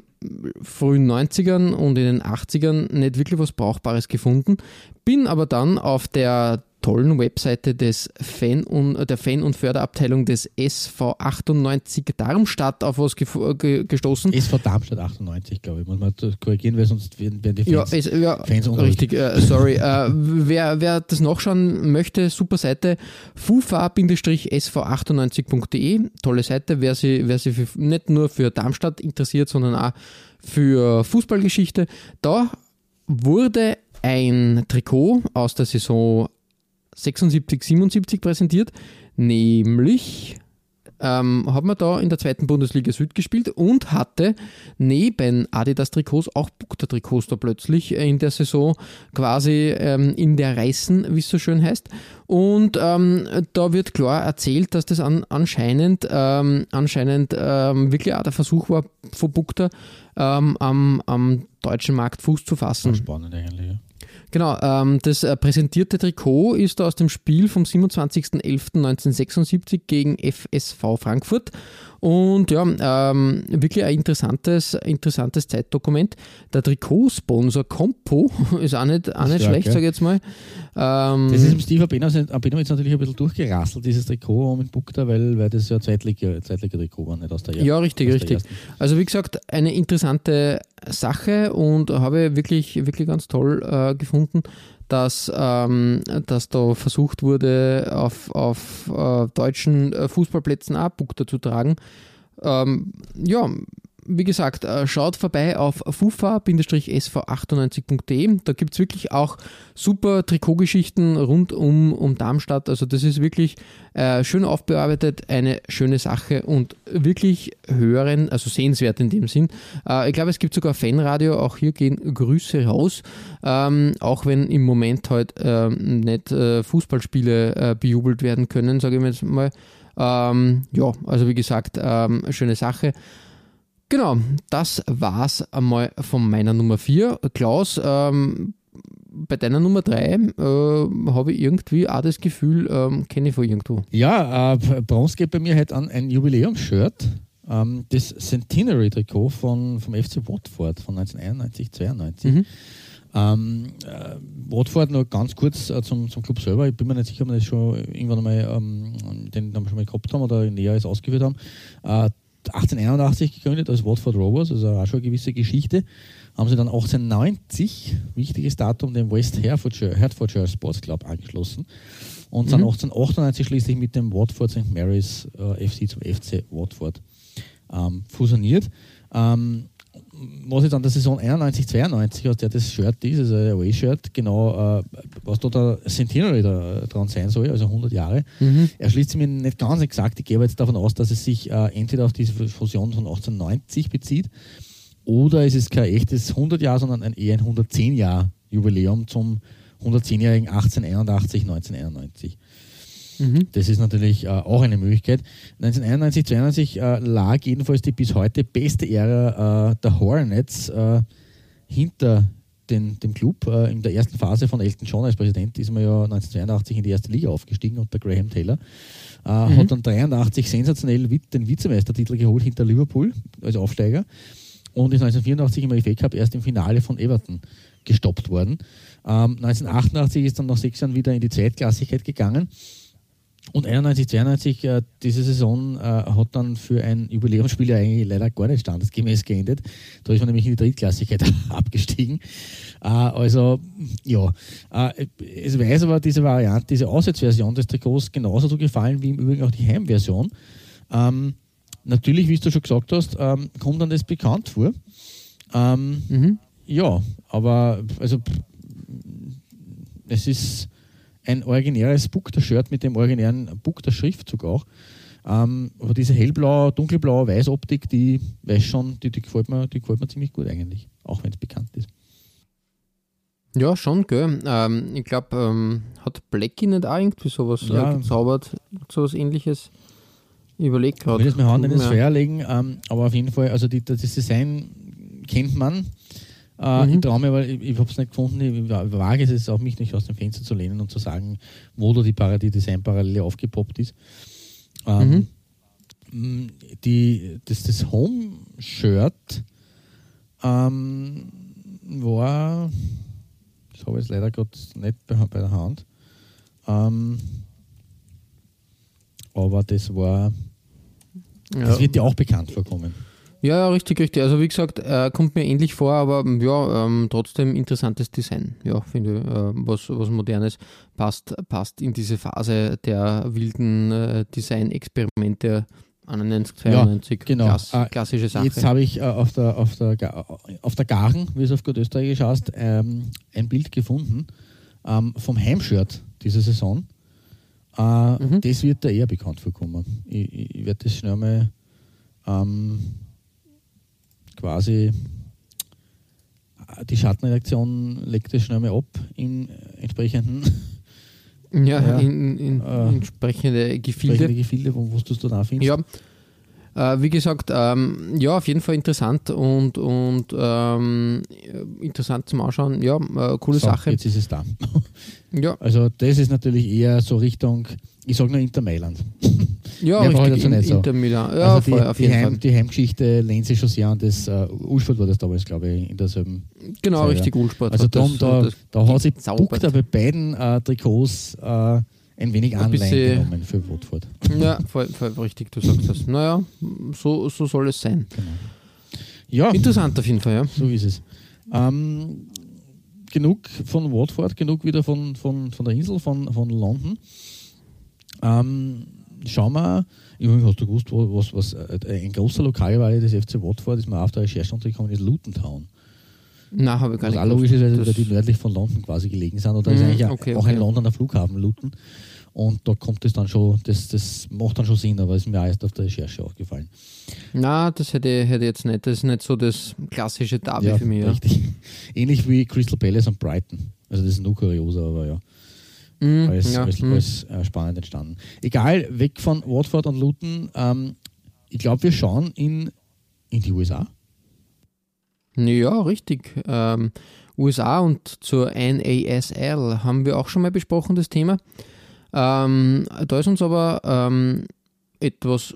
frühen 90ern und in den 80ern nicht wirklich was Brauchbares gefunden. Bin aber dann auf der tollen Webseite des Fan und, der Fan- und Förderabteilung des SV 98 Darmstadt auf was ge gestoßen. SV Darmstadt 98, glaube ich, muss man korrigieren, weil sonst werden, werden die Fans, ja, es, ja, Fans Richtig, äh, sorry. äh, wer, wer das nachschauen möchte, super Seite, fufa-sv98.de, tolle Seite, wer sich wer sie nicht nur für Darmstadt interessiert, sondern auch für Fußballgeschichte. Da wurde ein Trikot aus der Saison 76, 77 präsentiert, nämlich ähm, hat man da in der zweiten Bundesliga Süd gespielt und hatte neben Adidas-Trikots auch Bukta-Trikots da plötzlich in der Saison quasi ähm, in der Reißen, wie es so schön heißt. Und ähm, da wird klar erzählt, dass das an, anscheinend, ähm, anscheinend ähm, wirklich auch der Versuch war, von Bukta ähm, am, am deutschen Markt Fuß zu fassen. Spannend eigentlich, ja. Genau, ähm, das äh, präsentierte Trikot ist aus dem Spiel vom 27.11.1976 gegen FSV Frankfurt und ja, ähm, wirklich ein interessantes, interessantes Zeitdokument. Der Trikotsponsor Compo *laughs* ist auch nicht, auch nicht schlecht, sage ich jetzt mal. Ähm, das ist im Steve Abeno jetzt natürlich ein bisschen durchgerasselt, dieses Trikot mit Bukta, weil, weil das ja zeitliche, zeitliche Trikot war, nicht aus der Ja, richtig, richtig. Also wie gesagt, eine interessante Sache und habe wirklich, wirklich ganz toll äh, gefunden dass, ähm, dass da versucht wurde, auf, auf äh, deutschen äh, Fußballplätzen auch Bukta zu tragen. Ähm, ja, wie gesagt, äh, schaut vorbei auf fufa-sv98.de. Da gibt es wirklich auch super Trikotgeschichten rund um, um Darmstadt. Also das ist wirklich äh, schön aufbearbeitet, eine schöne Sache und wirklich hören, also sehenswert in dem Sinn. Äh, ich glaube, es gibt sogar Fanradio, auch hier gehen Grüße raus. Ähm, auch wenn im Moment halt äh, nicht Fußballspiele äh, bejubelt werden können, sage ich jetzt mal. Ähm, ja, also wie gesagt, ähm, schöne Sache. Genau, das war's einmal von meiner Nummer 4. Klaus, ähm, bei deiner Nummer 3 äh, habe ich irgendwie auch das Gefühl, ähm, kenne ich von irgendwo. Ja, äh, Bronze geht bei mir halt an ein Jubiläumsshirt. Ähm, das Centenary-Trikot von, vom FC Watford von 1991, 92. Mhm. Ähm, äh, Watford noch ganz kurz äh, zum, zum Club selber. Ich bin mir nicht sicher, ob wir das schon irgendwann einmal ähm, den, den schon mal gehabt haben oder näher als ausgeführt haben. Äh, 1881 gegründet als Watford Rovers, also auch schon eine gewisse Geschichte. Haben sie dann 1890, wichtiges Datum, den West Hertfordshire, Hertfordshire Sports Club angeschlossen und mhm. dann 1898 schließlich mit dem Watford St. Mary's äh, FC zum FC Watford ähm, fusioniert. Ähm, was jetzt an der Saison 91, 92, aus der das Shirt ist, also ein Away-Shirt, genau, äh, was da der Centenary da dran sein soll, also 100 Jahre, mhm. erschließt sich mir nicht ganz exakt. Ich gehe aber jetzt davon aus, dass es sich äh, entweder auf diese Fusion von 1890 bezieht oder es ist kein echtes 100 Jahr, sondern ein, eher ein 110 Jahr Jubiläum zum 110-jährigen 1881, 1991. Mhm. Das ist natürlich äh, auch eine Möglichkeit. 1991, 92 äh, lag jedenfalls die bis heute beste Ära äh, der Hornets äh, hinter den, dem Club. Äh, in der ersten Phase von Elton John als Präsident ist man ja 1982 in die erste Liga aufgestiegen unter Graham Taylor. Mhm. Hat dann 83 sensationell den Vizemeistertitel geholt hinter Liverpool als Aufsteiger. und ist 1984 im FA Cup erst im Finale von Everton gestoppt worden. Ähm, 1988 ist dann nach sechs Jahren wieder in die Zweitklassigkeit gegangen. Und 91, 92, äh, diese Saison äh, hat dann für ein Jubiläumsspiel ja eigentlich leider gar nicht standesgemäß geendet. Da ist man nämlich in die Drittklassigkeit *laughs* abgestiegen. Äh, also, ja. Äh, es weiß aber diese Variante, diese Auswärtsversion des Trikots genauso so gefallen wie im Übrigen auch die Heimversion. Ähm, natürlich, wie du schon gesagt hast, ähm, kommt dann das bekannt vor. Ähm, mhm. Ja, aber also es ist ein originäres Bukta-Shirt mit dem originären Bukta-Schriftzug auch. Ähm, aber diese hellblaue, dunkelblaue Weißoptik, die weiß schon, die, die, gefällt mir, die gefällt mir ziemlich gut eigentlich, auch wenn es bekannt ist. Ja, schon, gell. Ähm, ich glaube, ähm, hat Blackie nicht auch irgendwie sowas äh, ja. äh, gezaubert, sowas ähnliches? Ich überlege gerade. Ich will jetzt meine Hand ins Feuer legen, ähm, aber auf jeden Fall, also die, das Design kennt man. Äh, mhm. Ich traue mir, weil ich, ich habe es nicht gefunden, ich wage es auch, mich nicht aus dem Fenster zu lehnen und zu sagen, wo da die, die Designparallele aufgepoppt ist. Ähm, mhm. die, das das Home-Shirt ähm, war, das habe ich jetzt leider gerade nicht bei, bei, der Hand, ähm, aber das war, ja. das wird dir auch bekannt vorkommen. Ja, ja, richtig, richtig. Also wie gesagt, äh, kommt mir ähnlich vor, aber ja, ähm, trotzdem interessantes Design. Ja, finde ich, äh, was, was Modernes passt, passt in diese Phase der wilden äh, Design-Experimente 91, 92. Ja, genau. Klass, äh, klassische Sache. Jetzt habe ich äh, auf, der, auf, der, auf der Garen, wie es auf gut Österreichisch heißt, ähm, ein Bild gefunden ähm, vom Heimshirt dieser Saison. Äh, mhm. Das wird da eher bekannt vorkommen. Ich, ich werde das schnell mal ähm, quasi die Schattenreaktion legt es schnell mal ab in entsprechenden ja, ja in, in äh, entsprechende Gefilde. Entsprechende Gefilde, wo, wo du es da findest. Ja, äh, wie gesagt, ähm, ja, auf jeden Fall interessant und, und ähm, interessant zum Anschauen. Ja, äh, coole so, Sache. Jetzt ist es da. ja. Also, das ist natürlich eher so Richtung, ich sage nur Inter Mailand. Ja, Mehr richtig, in, so. Inter Milan. Ja, also voll, auf jeden Heim, Fall. Die Heimgeschichte lehnt sich schon sehr an das, uh, Ulsport war das damals, glaube ich, in derselben Genau, Zeit, richtig. Ulsport. Also darum, da, da hat sich Buckter bei beiden uh, Trikots uh, ein wenig Anleihen genommen für Watford. Ja, voll, voll, richtig, du sagst das. Naja, so, so soll es sein. Genau. Ja, Interessant auf jeden Fall, ja. So ist es. Ähm, genug von Watford, genug wieder von, von, von der Insel, von, von London. Ähm, schauen wir, ich hast du gewusst, was, was äh, ein großer Lokalwahl des FC Watford ist mir auf der Recherche untergekommen, ist Luton Town. Nein, habe ich gar nicht. Was logisch ist, weil die nördlich von London quasi gelegen sind. Und da ist mhm, eigentlich okay, auch okay. ein Londoner Flughafen, Luton. Und da kommt es dann schon, das, das macht dann schon Sinn, aber ist mir erst auf der Recherche aufgefallen. Na, das hätte, hätte jetzt nicht. Das ist nicht so das klassische Derby ja, für mich. Richtig. Ja. *laughs* Ähnlich wie Crystal Palace und Brighton. Also das ist nur kurioser, aber ja. Mm, als, ja, als, mm. als äh, spannend entstanden. Egal, weg von Watford und Luton. Ähm, ich glaube, wir schauen in, in die USA. Ja, richtig. Ähm, USA und zur NASL haben wir auch schon mal besprochen, das Thema. Ähm, da ist uns aber ähm, etwas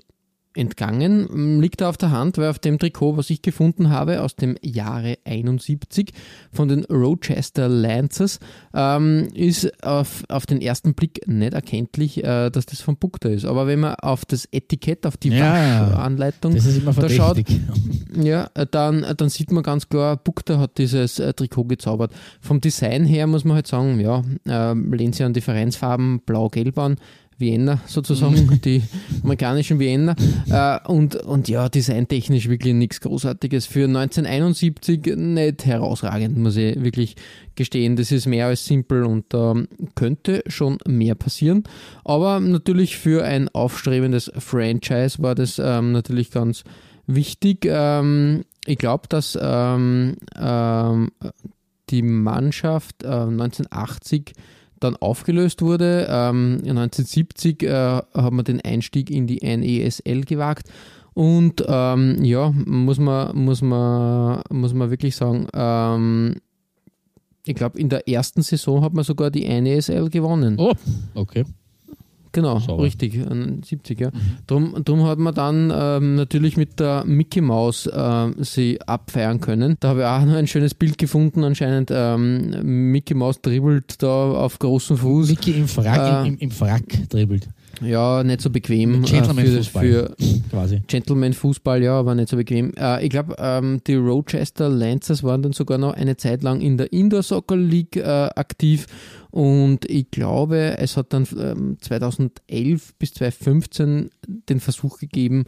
entgangen. Liegt da auf der Hand, weil auf dem Trikot, was ich gefunden habe, aus dem Jahre 71 von den Rochester Lancers, ähm, ist auf, auf den ersten Blick nicht erkenntlich, äh, dass das von Bukta ist. Aber wenn man auf das Etikett, auf die ja, Waschanleitung da schaut, ja, dann, dann sieht man ganz klar, Bukta hat dieses äh, Trikot gezaubert. Vom Design her muss man halt sagen, ja, äh, lehnt sich an die Vereinsfarben blau-gelb an. Vienna sozusagen, mhm. die amerikanischen Vienna. Äh, und, und ja, designtechnisch wirklich nichts Großartiges. Für 1971 nicht herausragend, muss ich wirklich gestehen. Das ist mehr als simpel und da äh, könnte schon mehr passieren. Aber natürlich für ein aufstrebendes Franchise war das ähm, natürlich ganz wichtig. Ähm, ich glaube, dass ähm, ähm die Mannschaft äh, 1980 dann aufgelöst wurde. Ähm, 1970 äh, haben wir den Einstieg in die NESL gewagt. Und ähm, ja, muss man, muss, man, muss man wirklich sagen, ähm, ich glaube, in der ersten Saison hat man sogar die NESL gewonnen. Oh, okay. Genau, Sauber. richtig, 70, ja. Drum, drum hat man dann ähm, natürlich mit der Mickey Mouse äh, sie abfeiern können. Da habe ich auch noch ein schönes Bild gefunden, anscheinend ähm, Mickey Mouse dribbelt da auf großen Fuß. Mickey im Frack, Äh, im, im Frack dribbelt. Ja, nicht so bequem äh, für, Gentleman-Fußball. für Quasi. Gentleman-Fußball, ja, aber nicht so bequem. Äh, ich glaube, ähm, die Rochester Lancers waren dann sogar noch eine Zeit lang in der Indoor Soccer League äh, aktiv und ich glaube, es hat dann ähm, 2011 bis 2015 den Versuch gegeben,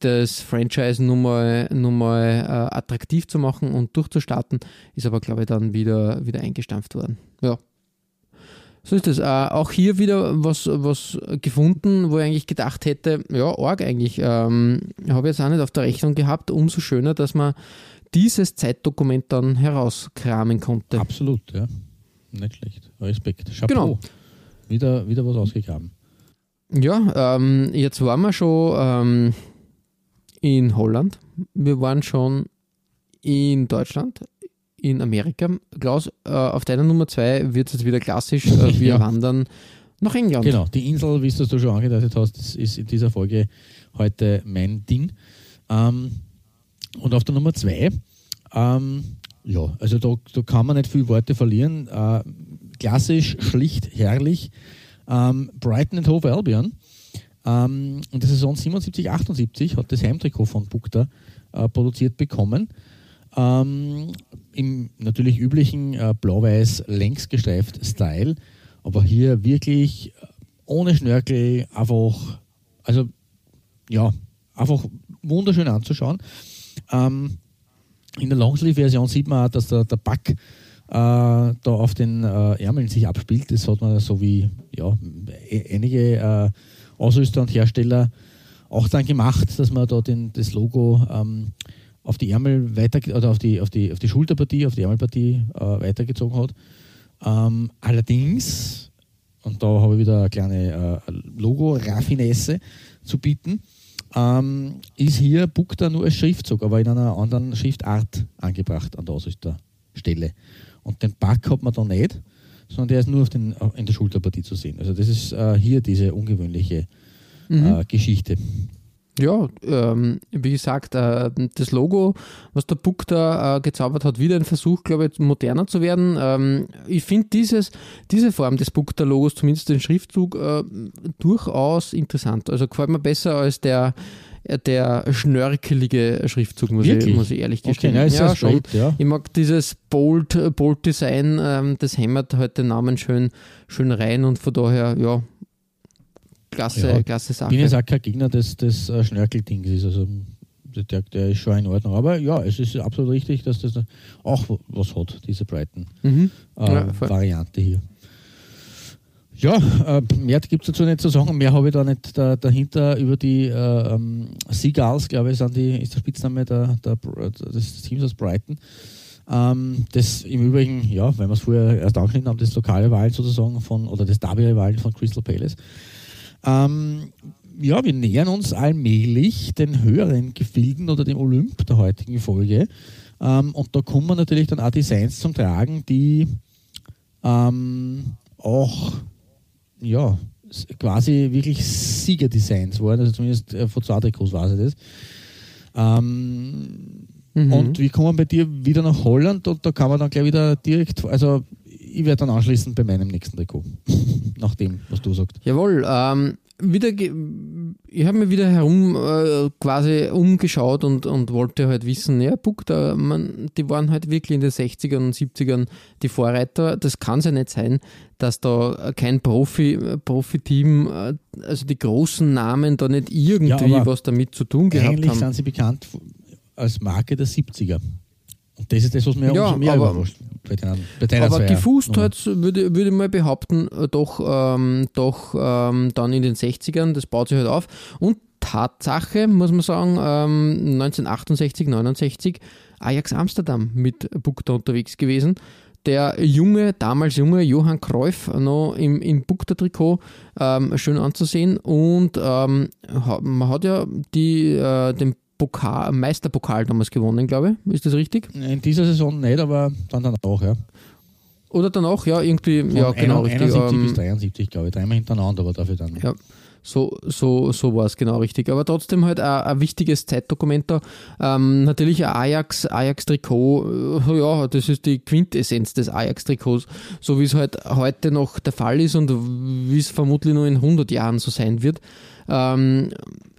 das Franchise nochmal noch mal, äh, attraktiv zu machen und durchzustarten, ist aber, glaube ich, dann wieder, wieder eingestampft worden. Ja. So ist es. Äh, auch hier wieder was, was gefunden, wo ich eigentlich gedacht hätte, ja, arg eigentlich. Ähm, Habe ich jetzt auch nicht auf der Rechnung gehabt. Umso schöner, dass man dieses Zeitdokument dann herauskramen konnte. Absolut, ja. Nicht schlecht. Respekt. Chapeau. Genau. Wieder, wieder was ausgegraben. Ja, ähm, jetzt waren wir schon ähm, in Holland. Wir waren schon in Deutschland, in Amerika. Klaus, äh, auf deiner Nummer zwei wird es jetzt wieder klassisch. Äh, *laughs* wir Ja. wandern nach England. Genau, die Insel, wie du schon angedeutet hast, ist in dieser Folge heute mein Ding. Ähm, und auf der Nummer zwei, ähm, ja, also da, da kann man nicht viel Worte verlieren. Äh, klassisch, schlicht, herrlich. Ähm, Brighton and Hove Albion. Ähm, in der Saison 77, 78 hat das Heimtrikot von Bukta äh, produziert bekommen. Ähm, Im natürlich üblichen äh, blau-weiß längs gestreift Style, aber hier wirklich äh, ohne Schnörkel, einfach, also ja, einfach wunderschön anzuschauen. Ähm, in der Longsleeve-Version sieht man auch, dass der, der Back äh, da auf den äh, Ärmeln sich abspielt. Das hat man so wie ja, e- einige äh, Ausrüster und Hersteller auch dann gemacht, dass man da den, das Logo ähm, auf die Ärmel weiter oder auf die, auf die, auf die Schulterpartie, auf die Ärmelpartie äh, weitergezogen hat. Ähm, allerdings, und da habe ich wieder eine kleine äh, Logo-Raffinesse zu bieten, ähm, ist hier Bukta nur als Schriftzug, aber in einer anderen Schriftart angebracht an der Ausrüsterstelle. Und den Back hat man da nicht, sondern der ist nur auf den, in der Schulterpartie zu sehen. Also das ist äh, hier diese ungewöhnliche äh, Geschichte. Ja, ähm, wie gesagt, äh, das Logo, was der Buck da äh, gezaubert hat, wieder ein Versuch, glaube ich, moderner zu werden. Ähm, ich finde dieses, diese Form des Bukta-Logos, zumindest den Schriftzug, äh, durchaus interessant. Also gefällt mir besser als der, der schnörkelige Schriftzug, muss, ich, muss ich ehrlich Okay, gestehen. ja, ist sehr schon. straight, ja. Ich mag dieses Bold, Bold Design, ähm, das hämmert halt den Namen schön, schön rein und von daher, ja, klasse, Ja, klasse Sache. bin jetzt auch kein Gegner des, des äh, Schnörkeldings ist. Also der, der ist schon in Ordnung. Aber ja, es ist absolut richtig, dass das auch was hat, diese Brighton Mhm. äh, Ja, hier. Ja, äh, mehr gibt es dazu nicht zu sagen. Mehr habe ich da nicht da, dahinter über die äh, ähm, Seagulls, glaube ich, sind die, ist der Spitzname der, der, des Teams aus Brighton. Ähm, das im Übrigen, ja, weil wir es vorher erst angeschnitten haben, das lokale Wahlen sozusagen von, oder das Derby-Wahlen von Crystal Palace. Ähm, ja, wir nähern uns allmählich den höheren Gefilden oder dem Olymp der heutigen Folge. Ähm, und da kommen natürlich dann auch Designs zum Tragen, die ähm, auch ja, quasi wirklich Siegerdesigns waren. Also zumindest äh, von zwei Trikots weiß ich das. Ähm, Mhm. Und wir kommen bei dir wieder nach Holland und da kann man dann gleich wieder direkt, also ich werde dann anschließen bei meinem nächsten Trikot. *laughs* Du sagst. Jawohl, ähm, wieder ich habe mir wieder herum äh, quasi umgeschaut und, und wollte halt wissen, ja, Buck, da, man, die waren halt wirklich in den 60ern und 70ern die Vorreiter. Das kann es ja nicht sein, dass da kein Profi, Profi-Team, äh, also die großen Namen da nicht irgendwie Ja, was damit zu tun gehabt Eigentlich haben. sind sie bekannt als Marke der 70er. Und das ist das, was mir Ja, umso mehr aber- überrascht. Bei deiner, bei Aber gefußt Nummer. halt, würde, würde ich mal behaupten, äh, doch, ähm, doch ähm, dann in den 60ern, das baut sich halt auf. Und Tatsache, muss man sagen, ähm, 1968, 69, Ajax Amsterdam mit Bukta unterwegs gewesen. Der junge, damals junge Johann Cruyff noch im, im Bukta-Trikot ähm, schön anzusehen. Und ähm, man hat ja die, äh, den Pokal, Meisterpokal damals gewonnen, glaube ich. Ist das richtig? In dieser Saison nicht, aber dann auch, ja. Oder danach, ja, irgendwie, Von ja, genau, 71 richtig. ähm, bis 73, glaube ich. Dreimal hintereinander, aber dafür dann. Ja, so, so, so war es genau richtig. Aber trotzdem halt ein, ein wichtiges Zeitdokument da. Ähm, natürlich ein Ajax, Ajax-Trikot, äh, ja, das ist die Quintessenz des Ajax-Trikots, so wie es halt heute noch der Fall ist und wie es vermutlich nur in 100 Jahren so sein wird. Ähm,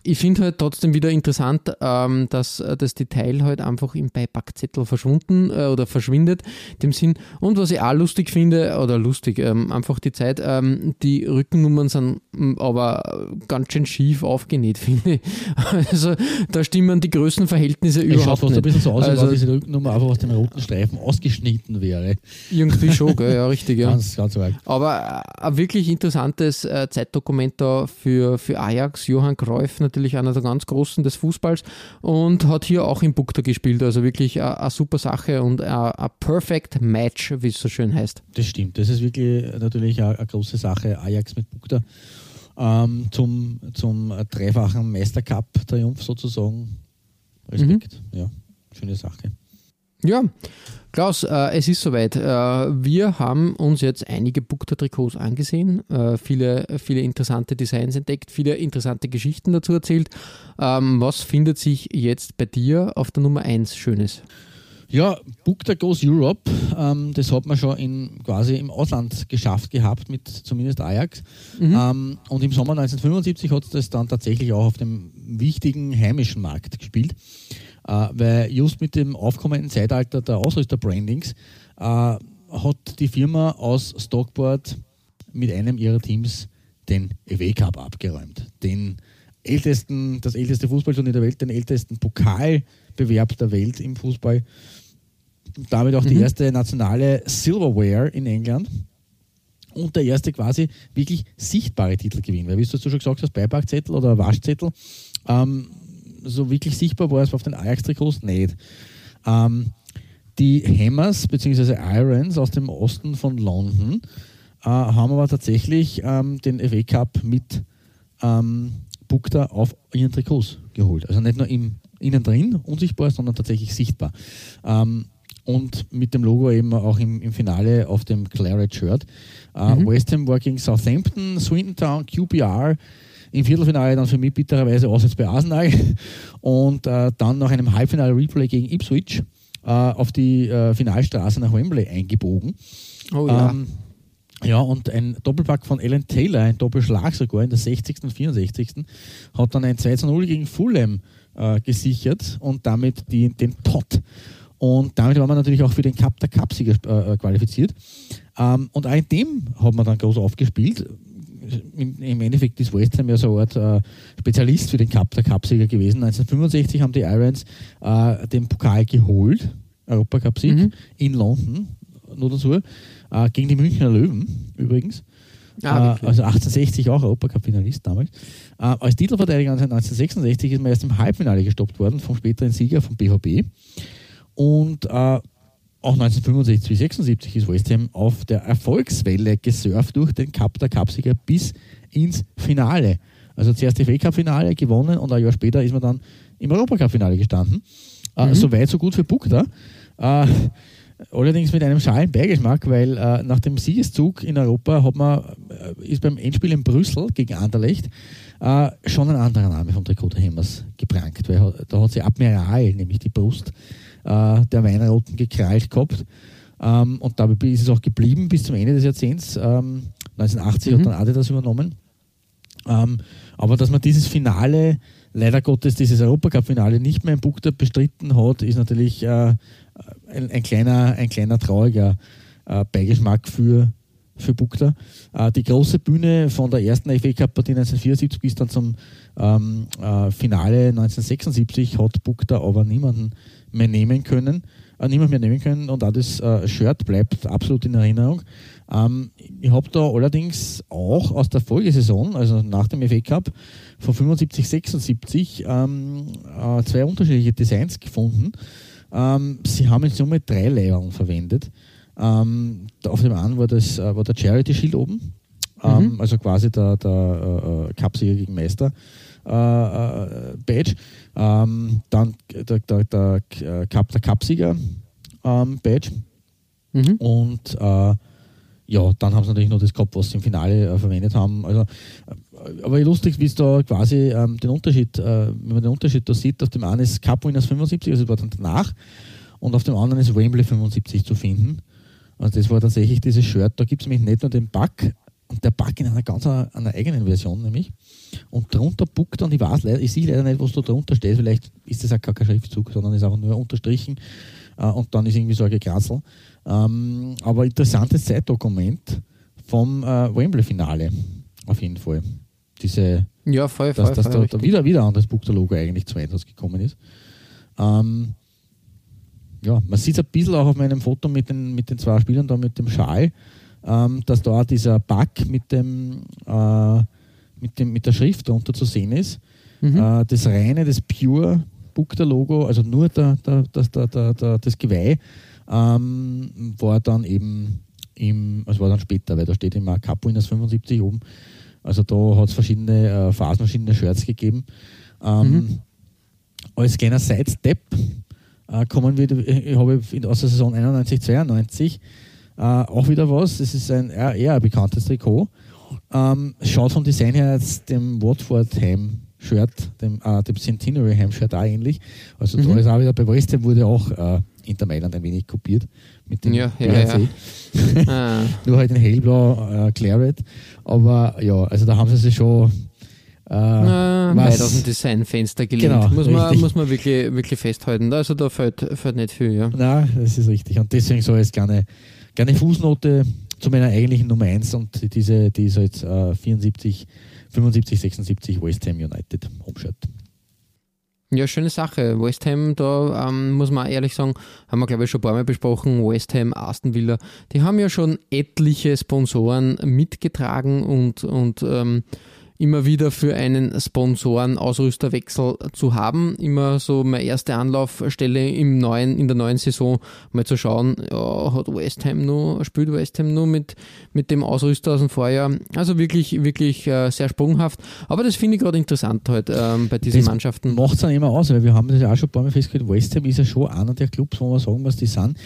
ich finde halt trotzdem wieder interessant, ähm, dass äh, das Detail halt einfach im Beipackzettel verschwunden äh, oder verschwindet, dem Sinn. Und was ich auch lustig finde, oder lustig, ähm, einfach die Zeit, ähm, die Rückennummern sind aber ganz schön schief aufgenäht, *laughs* finde ich. Also da stimmen die Größenverhältnisse Es überhaupt fast nicht. ein bisschen so aus, als Also- ob diese Rückennummer einfach aus dem roten Streifen ausgeschnitten wäre. Irgendwie schon, gell? ja, richtig, ja. Ganz, ganz arg. Aber äh, ein wirklich interessantes äh, Zeitdokument da für, für Ajax. Johann Cruyff, natürlich einer der ganz Großen des Fußballs und hat hier auch im Bukta gespielt. Also wirklich eine super Sache und ein perfect match, wie es so schön heißt. Das stimmt. Das ist wirklich natürlich eine, große Sache. Ajax mit Bukta ähm, zum, zum dreifachen Meistercup-Triumph sozusagen. Respekt. Ja, schöne Sache. Ja, Klaus, äh, es ist soweit. Äh, wir haben uns jetzt einige Bukta-Trikots angesehen, äh, viele, viele interessante Designs entdeckt, viele interessante Geschichten dazu erzählt. Ähm, was findet sich jetzt bei dir auf der Nummer 1 Schönes? Ja, Bukta Goes Europe, ähm, das hat man schon in, quasi im Ausland geschafft gehabt, mit zumindest Ajax. Ähm, und im Sommer 1975 hat es das dann tatsächlich auch auf dem wichtigen heimischen Markt gespielt, weil just mit dem aufkommenden Zeitalter der Ausrüster-Brandings äh, hat die Firma aus Stockport mit einem ihrer Teams den FA Cup abgeräumt. Den ältesten, das älteste Fußballturnier der Welt, den ältesten Pokalbewerb der Welt im Fußball. Damit auch die erste nationale Silverware in England und der erste quasi wirklich sichtbare Titelgewinn. Weil, wie du schon gesagt hast, Beipackzettel oder Waschzettel, ähm, so wirklich sichtbar war es auf den Ajax-Trikots nicht. Ähm, die Hammers bzw. Irons aus dem Osten von London äh, haben aber tatsächlich ähm, den FA Cup mit ähm, Bukta auf ihren Trikots geholt. Also nicht nur im, innen drin unsichtbar, sondern tatsächlich sichtbar. Ähm, und mit dem Logo eben auch im, im Finale auf dem Claret Shirt. Äh, West Ham war gegen Southampton, Swinton Town, QPR. Im Viertelfinale dann für mich bittererweise auswärts bei Arsenal und äh, dann nach einem Halbfinale Replay gegen Ipswich äh, auf die äh, Finalstraße nach Wembley eingebogen. Oh ja. Ähm, ja, und ein Doppelpack von Alan Taylor, ein Doppelschlag sogar in der 60. und 64. hat dann ein 2 zu 0 gegen Fulham äh, gesichert und damit die, den Pot. Und damit war man natürlich auch für den Cup der Cupsieger äh, qualifiziert. Ähm, und auch in dem hat man dann groß aufgespielt. Im, Endeffekt ist West Ham ja so eine Art äh, Spezialist für den Cup der Cupsieger gewesen. 1965 haben die Irons äh, den Pokal geholt, Europacup-Sieg, Mhm. in London, nur dazu, äh, gegen die Münchner Löwen übrigens. Ah, äh, also 1860 auch Europacup-Finalist damals. Äh, als Titelverteidiger 1966 ist man erst im Halbfinale gestoppt worden vom späteren Sieger vom BVB. Und äh, auch 1965 bis 76 ist West Ham auf der Erfolgswelle gesurft durch den Cup der Cupsieger bis ins Finale. Also zuerst FA Cup Finale gewonnen und ein Jahr später ist man dann im Europacup Finale gestanden. Äh, so weit, so gut für Bukta. Äh, allerdings mit einem schalen Beigeschmack, weil äh, nach dem Siegeszug in Europa hat man, äh, ist beim Endspiel in Brüssel gegen Anderlecht äh, schon ein anderer Name vom Trikot der Hemmers geprangt, weil da hat sie Admiral, nämlich die Brust äh, der Weinroten gekrallt gehabt. Ähm, und dabei ist es auch geblieben bis zum Ende des Jahrzehnts. Ähm, 1980 hat dann Adidas übernommen. Ähm, aber dass man dieses Finale, leider Gottes, dieses Europacup-Finale nicht mehr in Bukta bestritten hat, ist natürlich äh, ein, ein, kleiner, ein kleiner trauriger äh, Beigeschmack für, für Bukta. Äh, die große Bühne von der ersten FA Cup-Partie 1974 bis dann zum ähm, äh, Finale 1976 hat Bukta aber niemanden mehr nehmen können. Äh, niemand mehr nehmen können und auch das äh, Shirt bleibt absolut in Erinnerung. Ähm, ich habe da allerdings auch aus der Folgesaison, also nach dem FA Cup von 75, 76, ähm, äh, zwei unterschiedliche Designs gefunden. Ähm, sie haben in Summe drei Leibern verwendet. Ähm, auf dem einen war, das, äh, war der Charity Shield oben, ähm, also quasi der, der äh, Cupsieger gegen Meister äh, äh, Badge. Ähm, dann der, der, der äh, Cup, der Cupsieger ähm, Badge. Mhm. Und äh, ja, dann haben sie natürlich noch das gehabt, was sie im Finale äh, verwendet haben. Also, äh, aber lustig, wie es da quasi ähm, den Unterschied, äh, wenn man den Unterschied da sieht, auf dem einen ist Cup Winners 75, also war dann danach, und auf dem anderen ist Wembley 75 zu finden. Also das war tatsächlich dieses Shirt, da gibt es nämlich nicht nur den Bug, und der Bug in einer ganz einer eigenen Version nämlich. Und drunter buckt dann, ich weiß leider, ich sehe leider nicht, was da drunter steht, vielleicht ist das auch gar kein Schriftzug, sondern ist einfach nur unterstrichen äh, und dann ist irgendwie so ein Gekratzel. Ähm, aber interessantes Zeitdokument vom äh, Wembley-Finale, auf jeden Fall. Diese, ja, voll, voll, dass, dass voll, da, da wieder, wieder anderes Bukter-Logo eigentlich zum Einsatz gekommen ist. Ähm, ja, man sieht es ein bisschen auch auf meinem Foto mit den, mit den zwei Spielern da mit dem Schal, ähm, dass da dieser Bug mit, dem, äh, mit, dem, mit der Schrift darunter zu sehen ist. Mhm. Äh, das reine, das Pure Bukter-Logo, also nur der, der, der, der, der, das Geweih, ähm, war dann eben im, also war dann später, weil da steht immer Cup Winners 75 oben. Also da hat es verschiedene äh, Phasen, verschiedene Shirts gegeben. Ähm, mhm. Als kleiner Sidestep äh, kommen wir, ich habe aus der Saison 91, 92 äh, auch wieder was. Das ist ein eher, eher bekanntes Trikot. Ähm, schaut vom Design her jetzt dem Watford Heim Shirt, dem, äh, dem Centenary Heim Shirt auch ähnlich. Also mhm. da ist auch wieder bei West Ham wurde auch äh, Inter Mailand ein wenig kopiert mit dem ja, ja, ja. ah. *laughs* Nur halt in hellblau äh, Claret. Aber ja, also da haben sie sich schon äh, weit aus dem Designfenster gelehnt. Genau, muss, man, muss man wirklich, wirklich festhalten. Also da fällt, fällt nicht viel. Ja. Nein, das ist richtig. Und deswegen so jetzt gerne, gerne Fußnote zu meiner eigentlichen Nummer 1 und diese, die ist jetzt äh, 74, 75, 76 West Ham United Homeshirt. Ja, schöne Sache. West Ham, da ähm, muss man ehrlich sagen, haben wir glaube ich schon ein paar Mal besprochen, West Ham, Aston Villa, die haben ja schon etliche Sponsoren mitgetragen und, und ähm, immer wieder für einen Sponsoren-Ausrüsterwechsel zu haben. Immer so meine erste Anlaufstelle im neuen, in der neuen Saison, mal zu schauen, ja, hat West Ham nur, spielt West Ham nur mit, mit dem Ausrüster aus dem Vorjahr. Also wirklich, wirklich äh, sehr sprunghaft. Aber das finde ich gerade interessant halt ähm, bei diesen das Mannschaften. Macht es dann immer aus, weil wir haben das ja auch schon ein paar Mal festgestellt, West Ham ist ja schon einer der Clubs, wo man sagen muss, die sind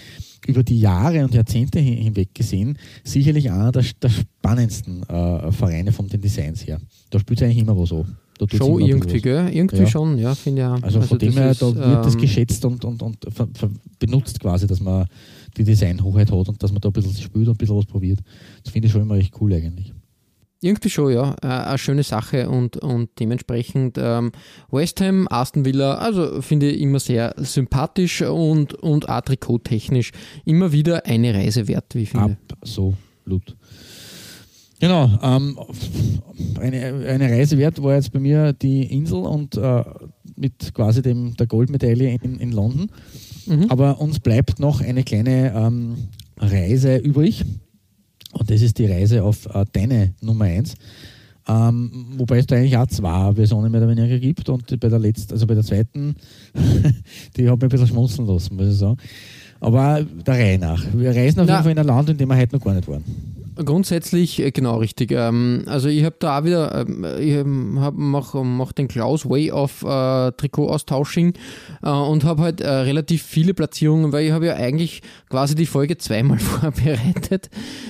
über die Jahre und Jahrzehnte hinweg gesehen sicherlich einer der, der spannendsten äh, Vereine von den Designs her. Da spielt es eigentlich immer was so. Schon irgendwie, gell? Irgendwie ja. schon, ja, finde ich auch. Also, also von dem her, da ist, wird das ähm, geschätzt und, und, und benutzt quasi, dass man die Designhochheit hat und dass man da ein bisschen spielt und ein bisschen was probiert. Das finde ich schon immer recht cool eigentlich. Irgendwie schon, ja. Äh, eine schöne Sache und, und dementsprechend ähm, West Ham, Aston Villa, also finde ich immer sehr sympathisch und, und auch trikottechnisch immer wieder eine Reise wert, wie ich finde. Absolut. Genau, ähm, eine, eine Reise wert war jetzt bei mir die Insel und äh, mit quasi dem, der Goldmedaille in, in London. Mhm. Aber uns bleibt noch eine kleine ähm, Reise übrig und das ist die Reise auf äh, deine Nummer 1. Ähm, wobei es da eigentlich auch zwei Versionen mehr oder weniger gibt und bei der letzten, also bei der zweiten, *laughs* die hat mich ein bisschen schmunzeln lassen, muss ich sagen. Aber der Reihe nach. Wir reisen auf Na. jeden Fall in ein Land, in dem wir heute noch gar nicht waren. Grundsätzlich äh, genau richtig. Ähm, also ich habe da auch wieder, ähm, ich mache mach den Klaus Way of äh, Trikot-Austausching äh, und habe halt äh, relativ viele Platzierungen, weil ich habe ja eigentlich quasi die Folge zweimal *laughs* vorbereitet.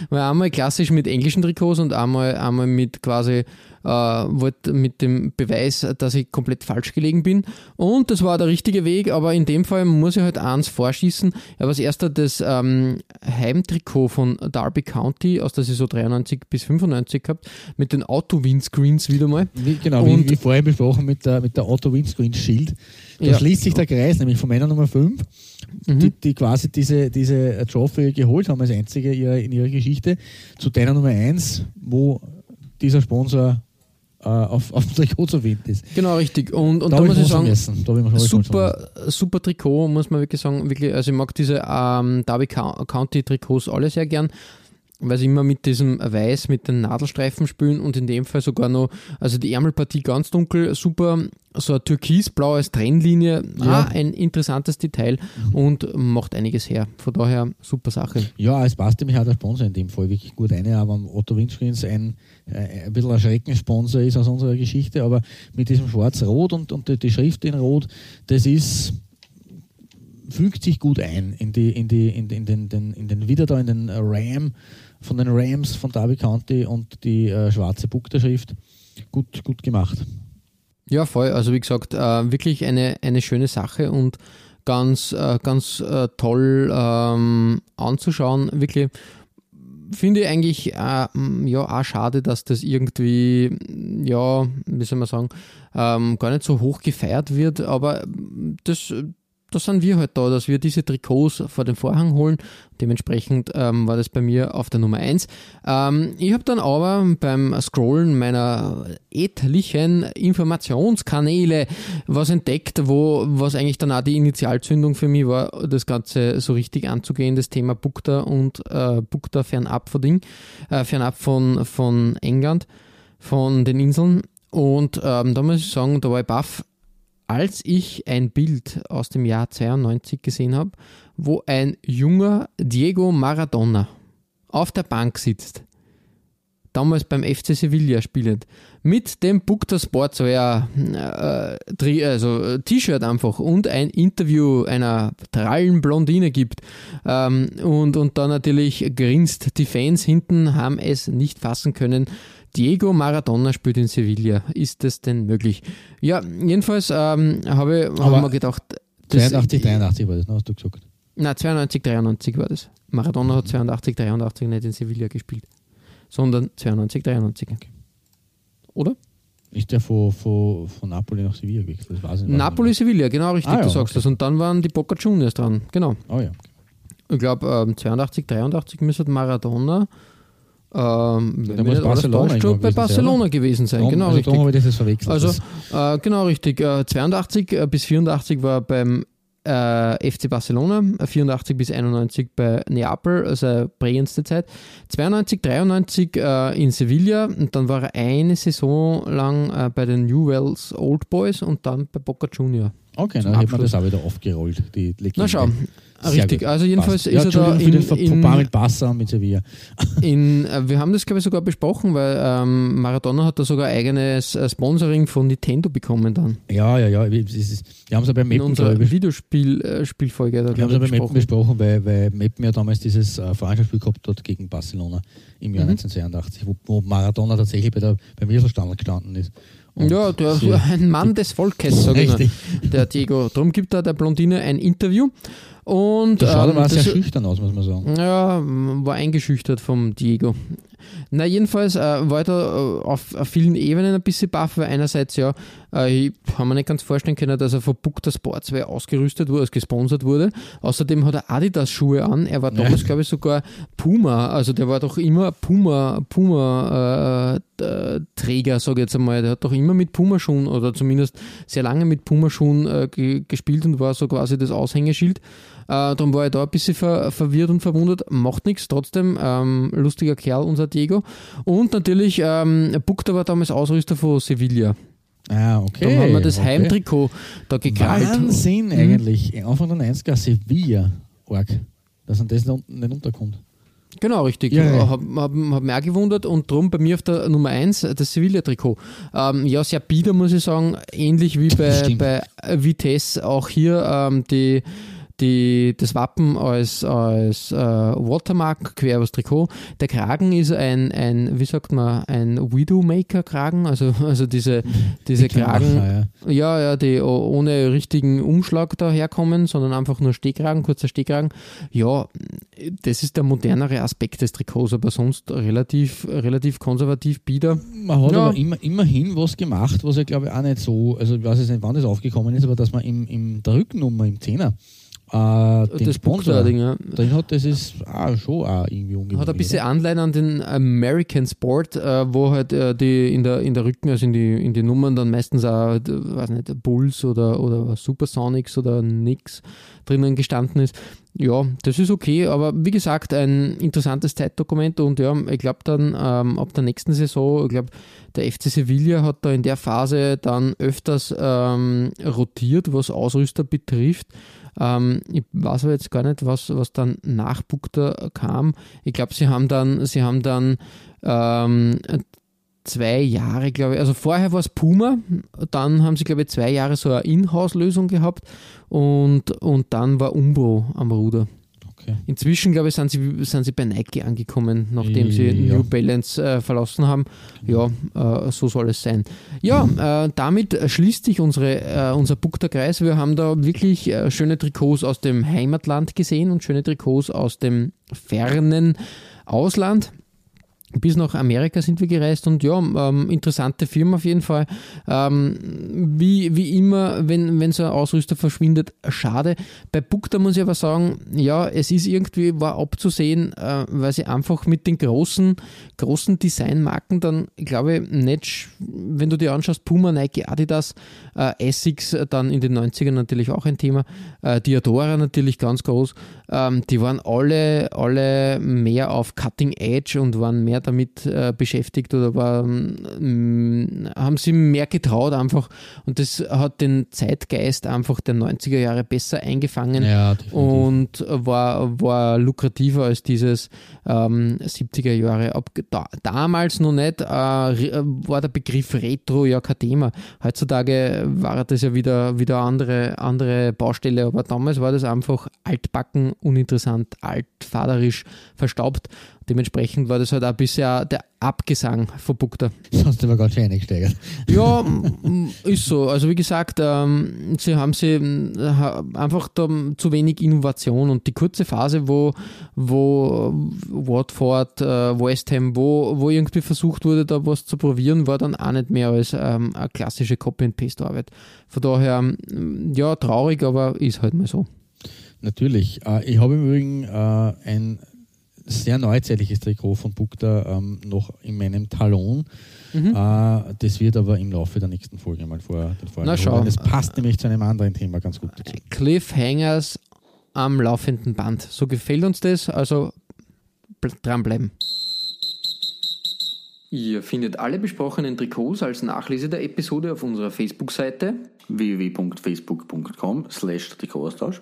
Weil einmal klassisch mit englischen Trikots und einmal, einmal mit quasi äh, wollte mit dem Beweis, dass ich komplett falsch gelegen bin. Und das war der richtige Weg, aber in dem Fall muss ich halt eins vorschießen. Ich habe als erster das ähm, Heimtrikot von Derby County aus der Saison 93 bis 95 gehabt, mit den Auto-Windscreens wieder mal. Wie, genau, Und, wie, wie vorher besprochen mit der, mit der Auto-Windscreen-Schild. Da ja. schließt sich der Kreis, nämlich von meiner Nummer 5, mhm. die, die, quasi diese, diese Trophy geholt haben als einzige in ihrer Geschichte, zu deiner Nummer 1, wo dieser Sponsor auf, auf dem Trikot zu finden ist. Genau, richtig. Und, und da, da muss ich sagen, ich super, super Trikot, muss man wirklich sagen. Wirklich, also ich mag diese ähm, Derby County Trikots alle sehr gern weil sie immer mit diesem Weiß, mit den Nadelstreifen spielen und in dem Fall sogar noch, also die Ärmelpartie ganz dunkel, super, so eine türkisblaue Trennlinie, ja. ah, ein interessantes Detail mhm. und macht einiges her. Von daher super Sache. Ja, es passt nämlich auch der Sponsor in dem Fall wirklich gut rein, aber Otto Windscreens ein, äh, ein bisschen ein Schreckensponsor ist aus unserer Geschichte, aber mit diesem Schwarz-Rot und, und die Schrift in Rot, das ist fügt sich gut ein in die, in die, in, in den, den, in den wieder da in den Ram von den Rams von Derby County und die äh, schwarze Bukterschrift. Gut, gut gemacht. Ja, voll. Also wie gesagt, äh, wirklich eine, eine schöne Sache und ganz, äh, ganz äh, toll ähm, anzuschauen. Wirklich finde ich eigentlich äh, ja auch schade, dass das irgendwie, ja, wie soll man sagen, ähm, gar nicht so hoch gefeiert wird, aber das da sind wir halt da, dass wir diese Trikots vor den Vorhang holen. Dementsprechend ähm, war das bei mir auf der Nummer 1. Ähm, ich habe dann aber beim Scrollen meiner etlichen Informationskanäle was entdeckt, wo was eigentlich dann auch die Initialzündung für mich war, das Ganze so richtig anzugehen, das Thema Bukta und äh, Bukta fernab von Ding, äh, fernab von, von England, von den Inseln. Und ähm, da muss ich sagen, da war ich baff, als ich ein Bild aus dem Jahr 92 gesehen habe, wo ein junger Diego Maradona auf der Bank sitzt, damals beim FC Sevilla spielend, mit dem Bukta Sportswear äh, also äh, T-Shirt einfach und ein Interview einer trallen Blondine gibt ähm, und, und dann natürlich grinst. Die Fans hinten haben es nicht fassen können. Diego Maradona spielt in Sevilla. Ist das denn möglich? Ja, jedenfalls ähm, habe hab ich mir gedacht. 82, 83 war das, ne, hast du gesagt? Nein, 92, 93 war das. Maradona hat 82, 83 nicht in Sevilla gespielt, sondern 92, 93. Okay. Oder? Ist der von, von, von Napoli nach Sevilla gewechselt? Das weiß ich nicht. Napoli, Sevilla, genau richtig, ah, ja, du sagst okay. das. Und dann waren die Boca Juniors dran, genau. Oh ja. Okay. Ich glaube, ähm, 82, 83 müsste Maradona ähm, da muss Barcelona täuscht, bei Barcelona gewesen sein, genau also richtig. Habe ich das verwechselt. Also äh, genau richtig. Äh, 82 äh, bis 84 war beim äh, FC Barcelona, 84 bis 91 bei Neapel, also prägendste Zeit. 92, 93 äh, in Sevilla und dann war er eine Saison lang äh, bei den New Wells Old Boys und dann bei Boca Junior. Okay, dann hat man das auch wieder aufgerollt, die Legende. Na schau, richtig. Gut. Also jedenfalls Passt. ist ja, er da in, in, in mit Barca und mit Sevilla. *laughs* In, äh, wir haben das glaube ich sogar besprochen, weil ähm, Maradona hat da sogar eigenes äh, Sponsoring von Nintendo bekommen dann. Ja, ja, ja. Wir, wir haben es ja bei Mappen, in unserer Videospielfolge. Äh, wir haben es ja bei Mappen besprochen, weil, weil Mappen ja damals dieses äh, Freundschaftsspiel gehabt hat gegen Barcelona im Jahr mhm. 1982, wo, wo Maradona tatsächlich bei der, beim Wiederverstand gestanden ist. Und ja, der, so *laughs* ein Mann des Volkes, sage ich der Diego. Darum gibt er der Blondine ein Interview. Und, der schaut ähm, aber sehr schüchtern aus, muss man sagen. Ja, war eingeschüchtert vom Diego. Na, jedenfalls äh, war da äh, auf, auf, vielen Ebenen ein bisschen baff, weil einerseits ja, äh, ich habe mir nicht ganz vorstellen können, dass er von Bukta Sportswear ausgerüstet wurde, als gesponsert wurde. Außerdem hat er Adidas-Schuhe an. Er war damals, ja. glaube ich, sogar Puma. Also der war doch immer Puma, Puma äh, äh Träger, sage ich jetzt einmal. Der hat doch immer mit Pumaschuhen oder zumindest sehr lange mit Pumaschuhen äh, gespielt und war so quasi das Aushängeschild. Äh, darum war ich da ein bisschen ver verwirrt und verwundert. Macht nichts, trotzdem ähm, lustiger Kerl, unser Diego. Und natürlich, ähm, Bukta war damals Ausrüster von Sevilla. Ah, okay. Dann haben wir das okay. Heimtrikot da gekrallt. Wahnsinn mhm. eigentlich. Anfang der 90er Sevilla. Org. Dass man das nicht unterkommt. Genau, richtig. Ja, ja. Habe hab, hab mich auch gewundert und darum bei mir auf der Nummer 1 das Sevilla-Trikot. Ähm, ja, sehr bieder, muss ich sagen. Ähnlich wie bei, bei Vitesse auch hier ähm, die die, das Wappen als, als äh, Watermark quer übers Trikot. Der Kragen ist ein, ein wie sagt man, ein Widowmaker-Kragen, also, *laughs* also diese, diese die Kragen, ja. ja. ja, die ohne richtigen Umschlag daherkommen, sondern einfach nur Stehkragen, kurzer Stehkragen. Ja, das ist der modernere Aspekt des Trikots, aber sonst relativ, relativ konservativ bieder. Man hat ja. aber immer, immerhin was gemacht, was ja glaube ich auch nicht so, also ich weiß jetzt nicht, wann das aufgekommen ist, aber dass man im, im der Rückennummer, im Zehner, äh, das Sponsor-Ding, ja. Den hat, das ist auch schon auch irgendwie ungewöhnlich. Hat ein bisschen Anleihen an den American Sport, äh, wo halt äh, die in der, in der Rücken, also in die, in die Nummern dann meistens auch, weiß nicht, Bulls oder, oder Supersonics oder nix drinnen gestanden ist. Ja, das ist okay, aber wie gesagt, ein interessantes Zeitdokument und ja, ich glaube dann ähm, ab der nächsten Saison, ich glaube, der FC Sevilla hat da in der Phase dann öfters ähm, rotiert, was Ausrüster betrifft. Ähm, ich weiß aber jetzt gar nicht, was, was dann nach Bukta kam. Ich glaube, sie haben dann, sie haben dann ähm, zwei Jahre, glaube ich. Also vorher war es Puma, dann haben sie, glaube ich, zwei Jahre so eine Inhouse-Lösung gehabt und, und dann war Umbro am Ruder. Okay. Inzwischen, glaube ich, sind sie, sind sie bei Nike angekommen, nachdem sie Ja. New Balance äh, verlassen haben. Ja, äh, so soll es sein. Ja, äh, damit schließt sich unsere, äh, unser Bukter Kreis. Wir haben da wirklich äh, schöne Trikots aus dem Heimatland gesehen und schöne Trikots aus dem fernen Ausland. Bis nach Amerika sind wir gereist und ja, ähm, interessante Firma auf jeden Fall. Ähm, wie, wie immer, wenn, wenn so ein Ausrüster verschwindet, schade. Bei Bukta muss ich aber sagen, ja, es ist irgendwie, war abzusehen, äh, weil sie einfach mit den großen, großen Designmarken dann, glaube ich, nicht, wenn du dir anschaust, Puma, Nike, Adidas, äh, Essex, äh, dann in den 90ern natürlich auch ein Thema, äh, Diadora natürlich ganz groß, ähm, die waren alle, alle mehr auf Cutting Edge und waren mehr damit äh, beschäftigt oder waren, ähm, haben sie mehr getraut einfach und das hat den Zeitgeist einfach der 90er Jahre besser eingefangen Ja, und war, war lukrativer als dieses ähm, 70er Jahre. Ab, da, damals noch nicht, äh, re- war der Begriff Retro ja kein Thema. Heutzutage war das ja wieder, wieder andere, andere Baustelle, aber damals war das einfach altbacken, uninteressant, altfaderisch, verstaubt. Dementsprechend war das halt auch bisher der Abgesang von Bukta. Sonst immer ganz schön eingesteigert. Ja, m- ist so. Also wie gesagt, ähm, sie haben sie ha- einfach da zu wenig Innovation und die kurze Phase, wo, wo Watford, äh, West Ham, wo, wo irgendwie versucht wurde, da was zu probieren, war dann auch nicht mehr als ähm, eine klassische Copy-and-Paste-Arbeit. Von daher, ähm, ja, traurig, aber ist halt mal so. Natürlich. Äh, ich habe im Übrigen äh, ein sehr neuzeitliches Trikot von Bukta ähm, noch in meinem Talon. Mhm. Äh, das wird aber im Laufe der nächsten Folge mal vor den Na, schau. Das passt nämlich zu einem anderen Thema ganz gut dazu. Cliffhangers am laufenden Band. So gefällt uns das, also bl- dranbleiben. Ihr findet alle besprochenen Trikots als Nachlese der Episode auf unserer Facebook-Seite. www.facebook.com slash Trikotaustausch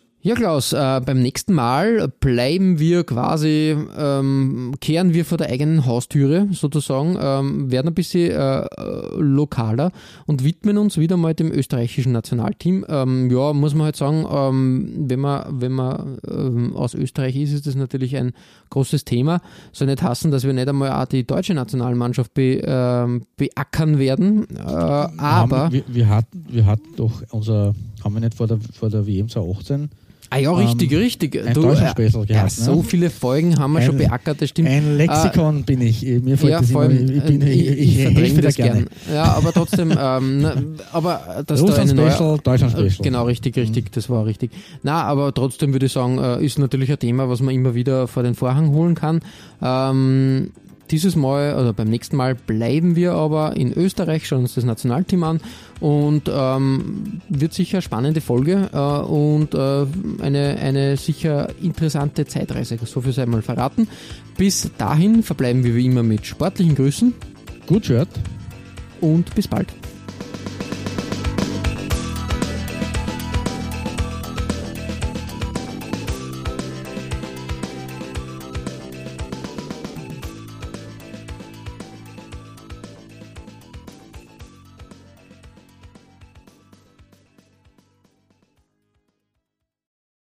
Ja, Klaus, äh, beim nächsten Mal bleiben wir quasi, ähm, kehren wir vor der eigenen Haustüre sozusagen, ähm, werden ein bisschen äh, äh, lokaler und widmen uns wieder mal dem österreichischen Nationalteam. Ähm, ja, muss man halt sagen, ähm, wenn man, wenn man ähm, aus Österreich ist, ist das natürlich ein großes Thema. Soll nicht hassen, dass wir nicht einmal auch die deutsche Nationalmannschaft be, ähm, beackern werden, äh, aber... Haben, wir, wir, hatten, wir hatten doch unser, haben wir nicht vor der, vor der WM 2018 Ah ja, richtig, richtig. ein Du, Deutschland-Special äh, ja, so ne? viele Folgen haben wir Ein- schon beackert, das stimmt. Ein Lexikon bin ich. Mir fällt ja, das immer, ich, bin, äh, ich, ich, ich verdränge das gerne. gern. Ja, aber trotzdem, *laughs* ähm, na, aber dass da eine Russland-Special, neue, Deutschland-Special. Genau, richtig, richtig, das war richtig. Na, aber trotzdem würde ich sagen, äh, ist natürlich ein Thema, was man immer wieder vor den Vorhang holen kann. Ähm, dieses Mal oder beim nächsten Mal bleiben wir aber in Österreich, schauen uns das Nationalteam an und ähm, wird sicher eine spannende Folge äh, und äh, eine, eine sicher interessante Zeitreise. So viel sei mal verraten. Bis dahin verbleiben wir wie immer mit sportlichen Grüßen Gut, Shirt. und bis bald.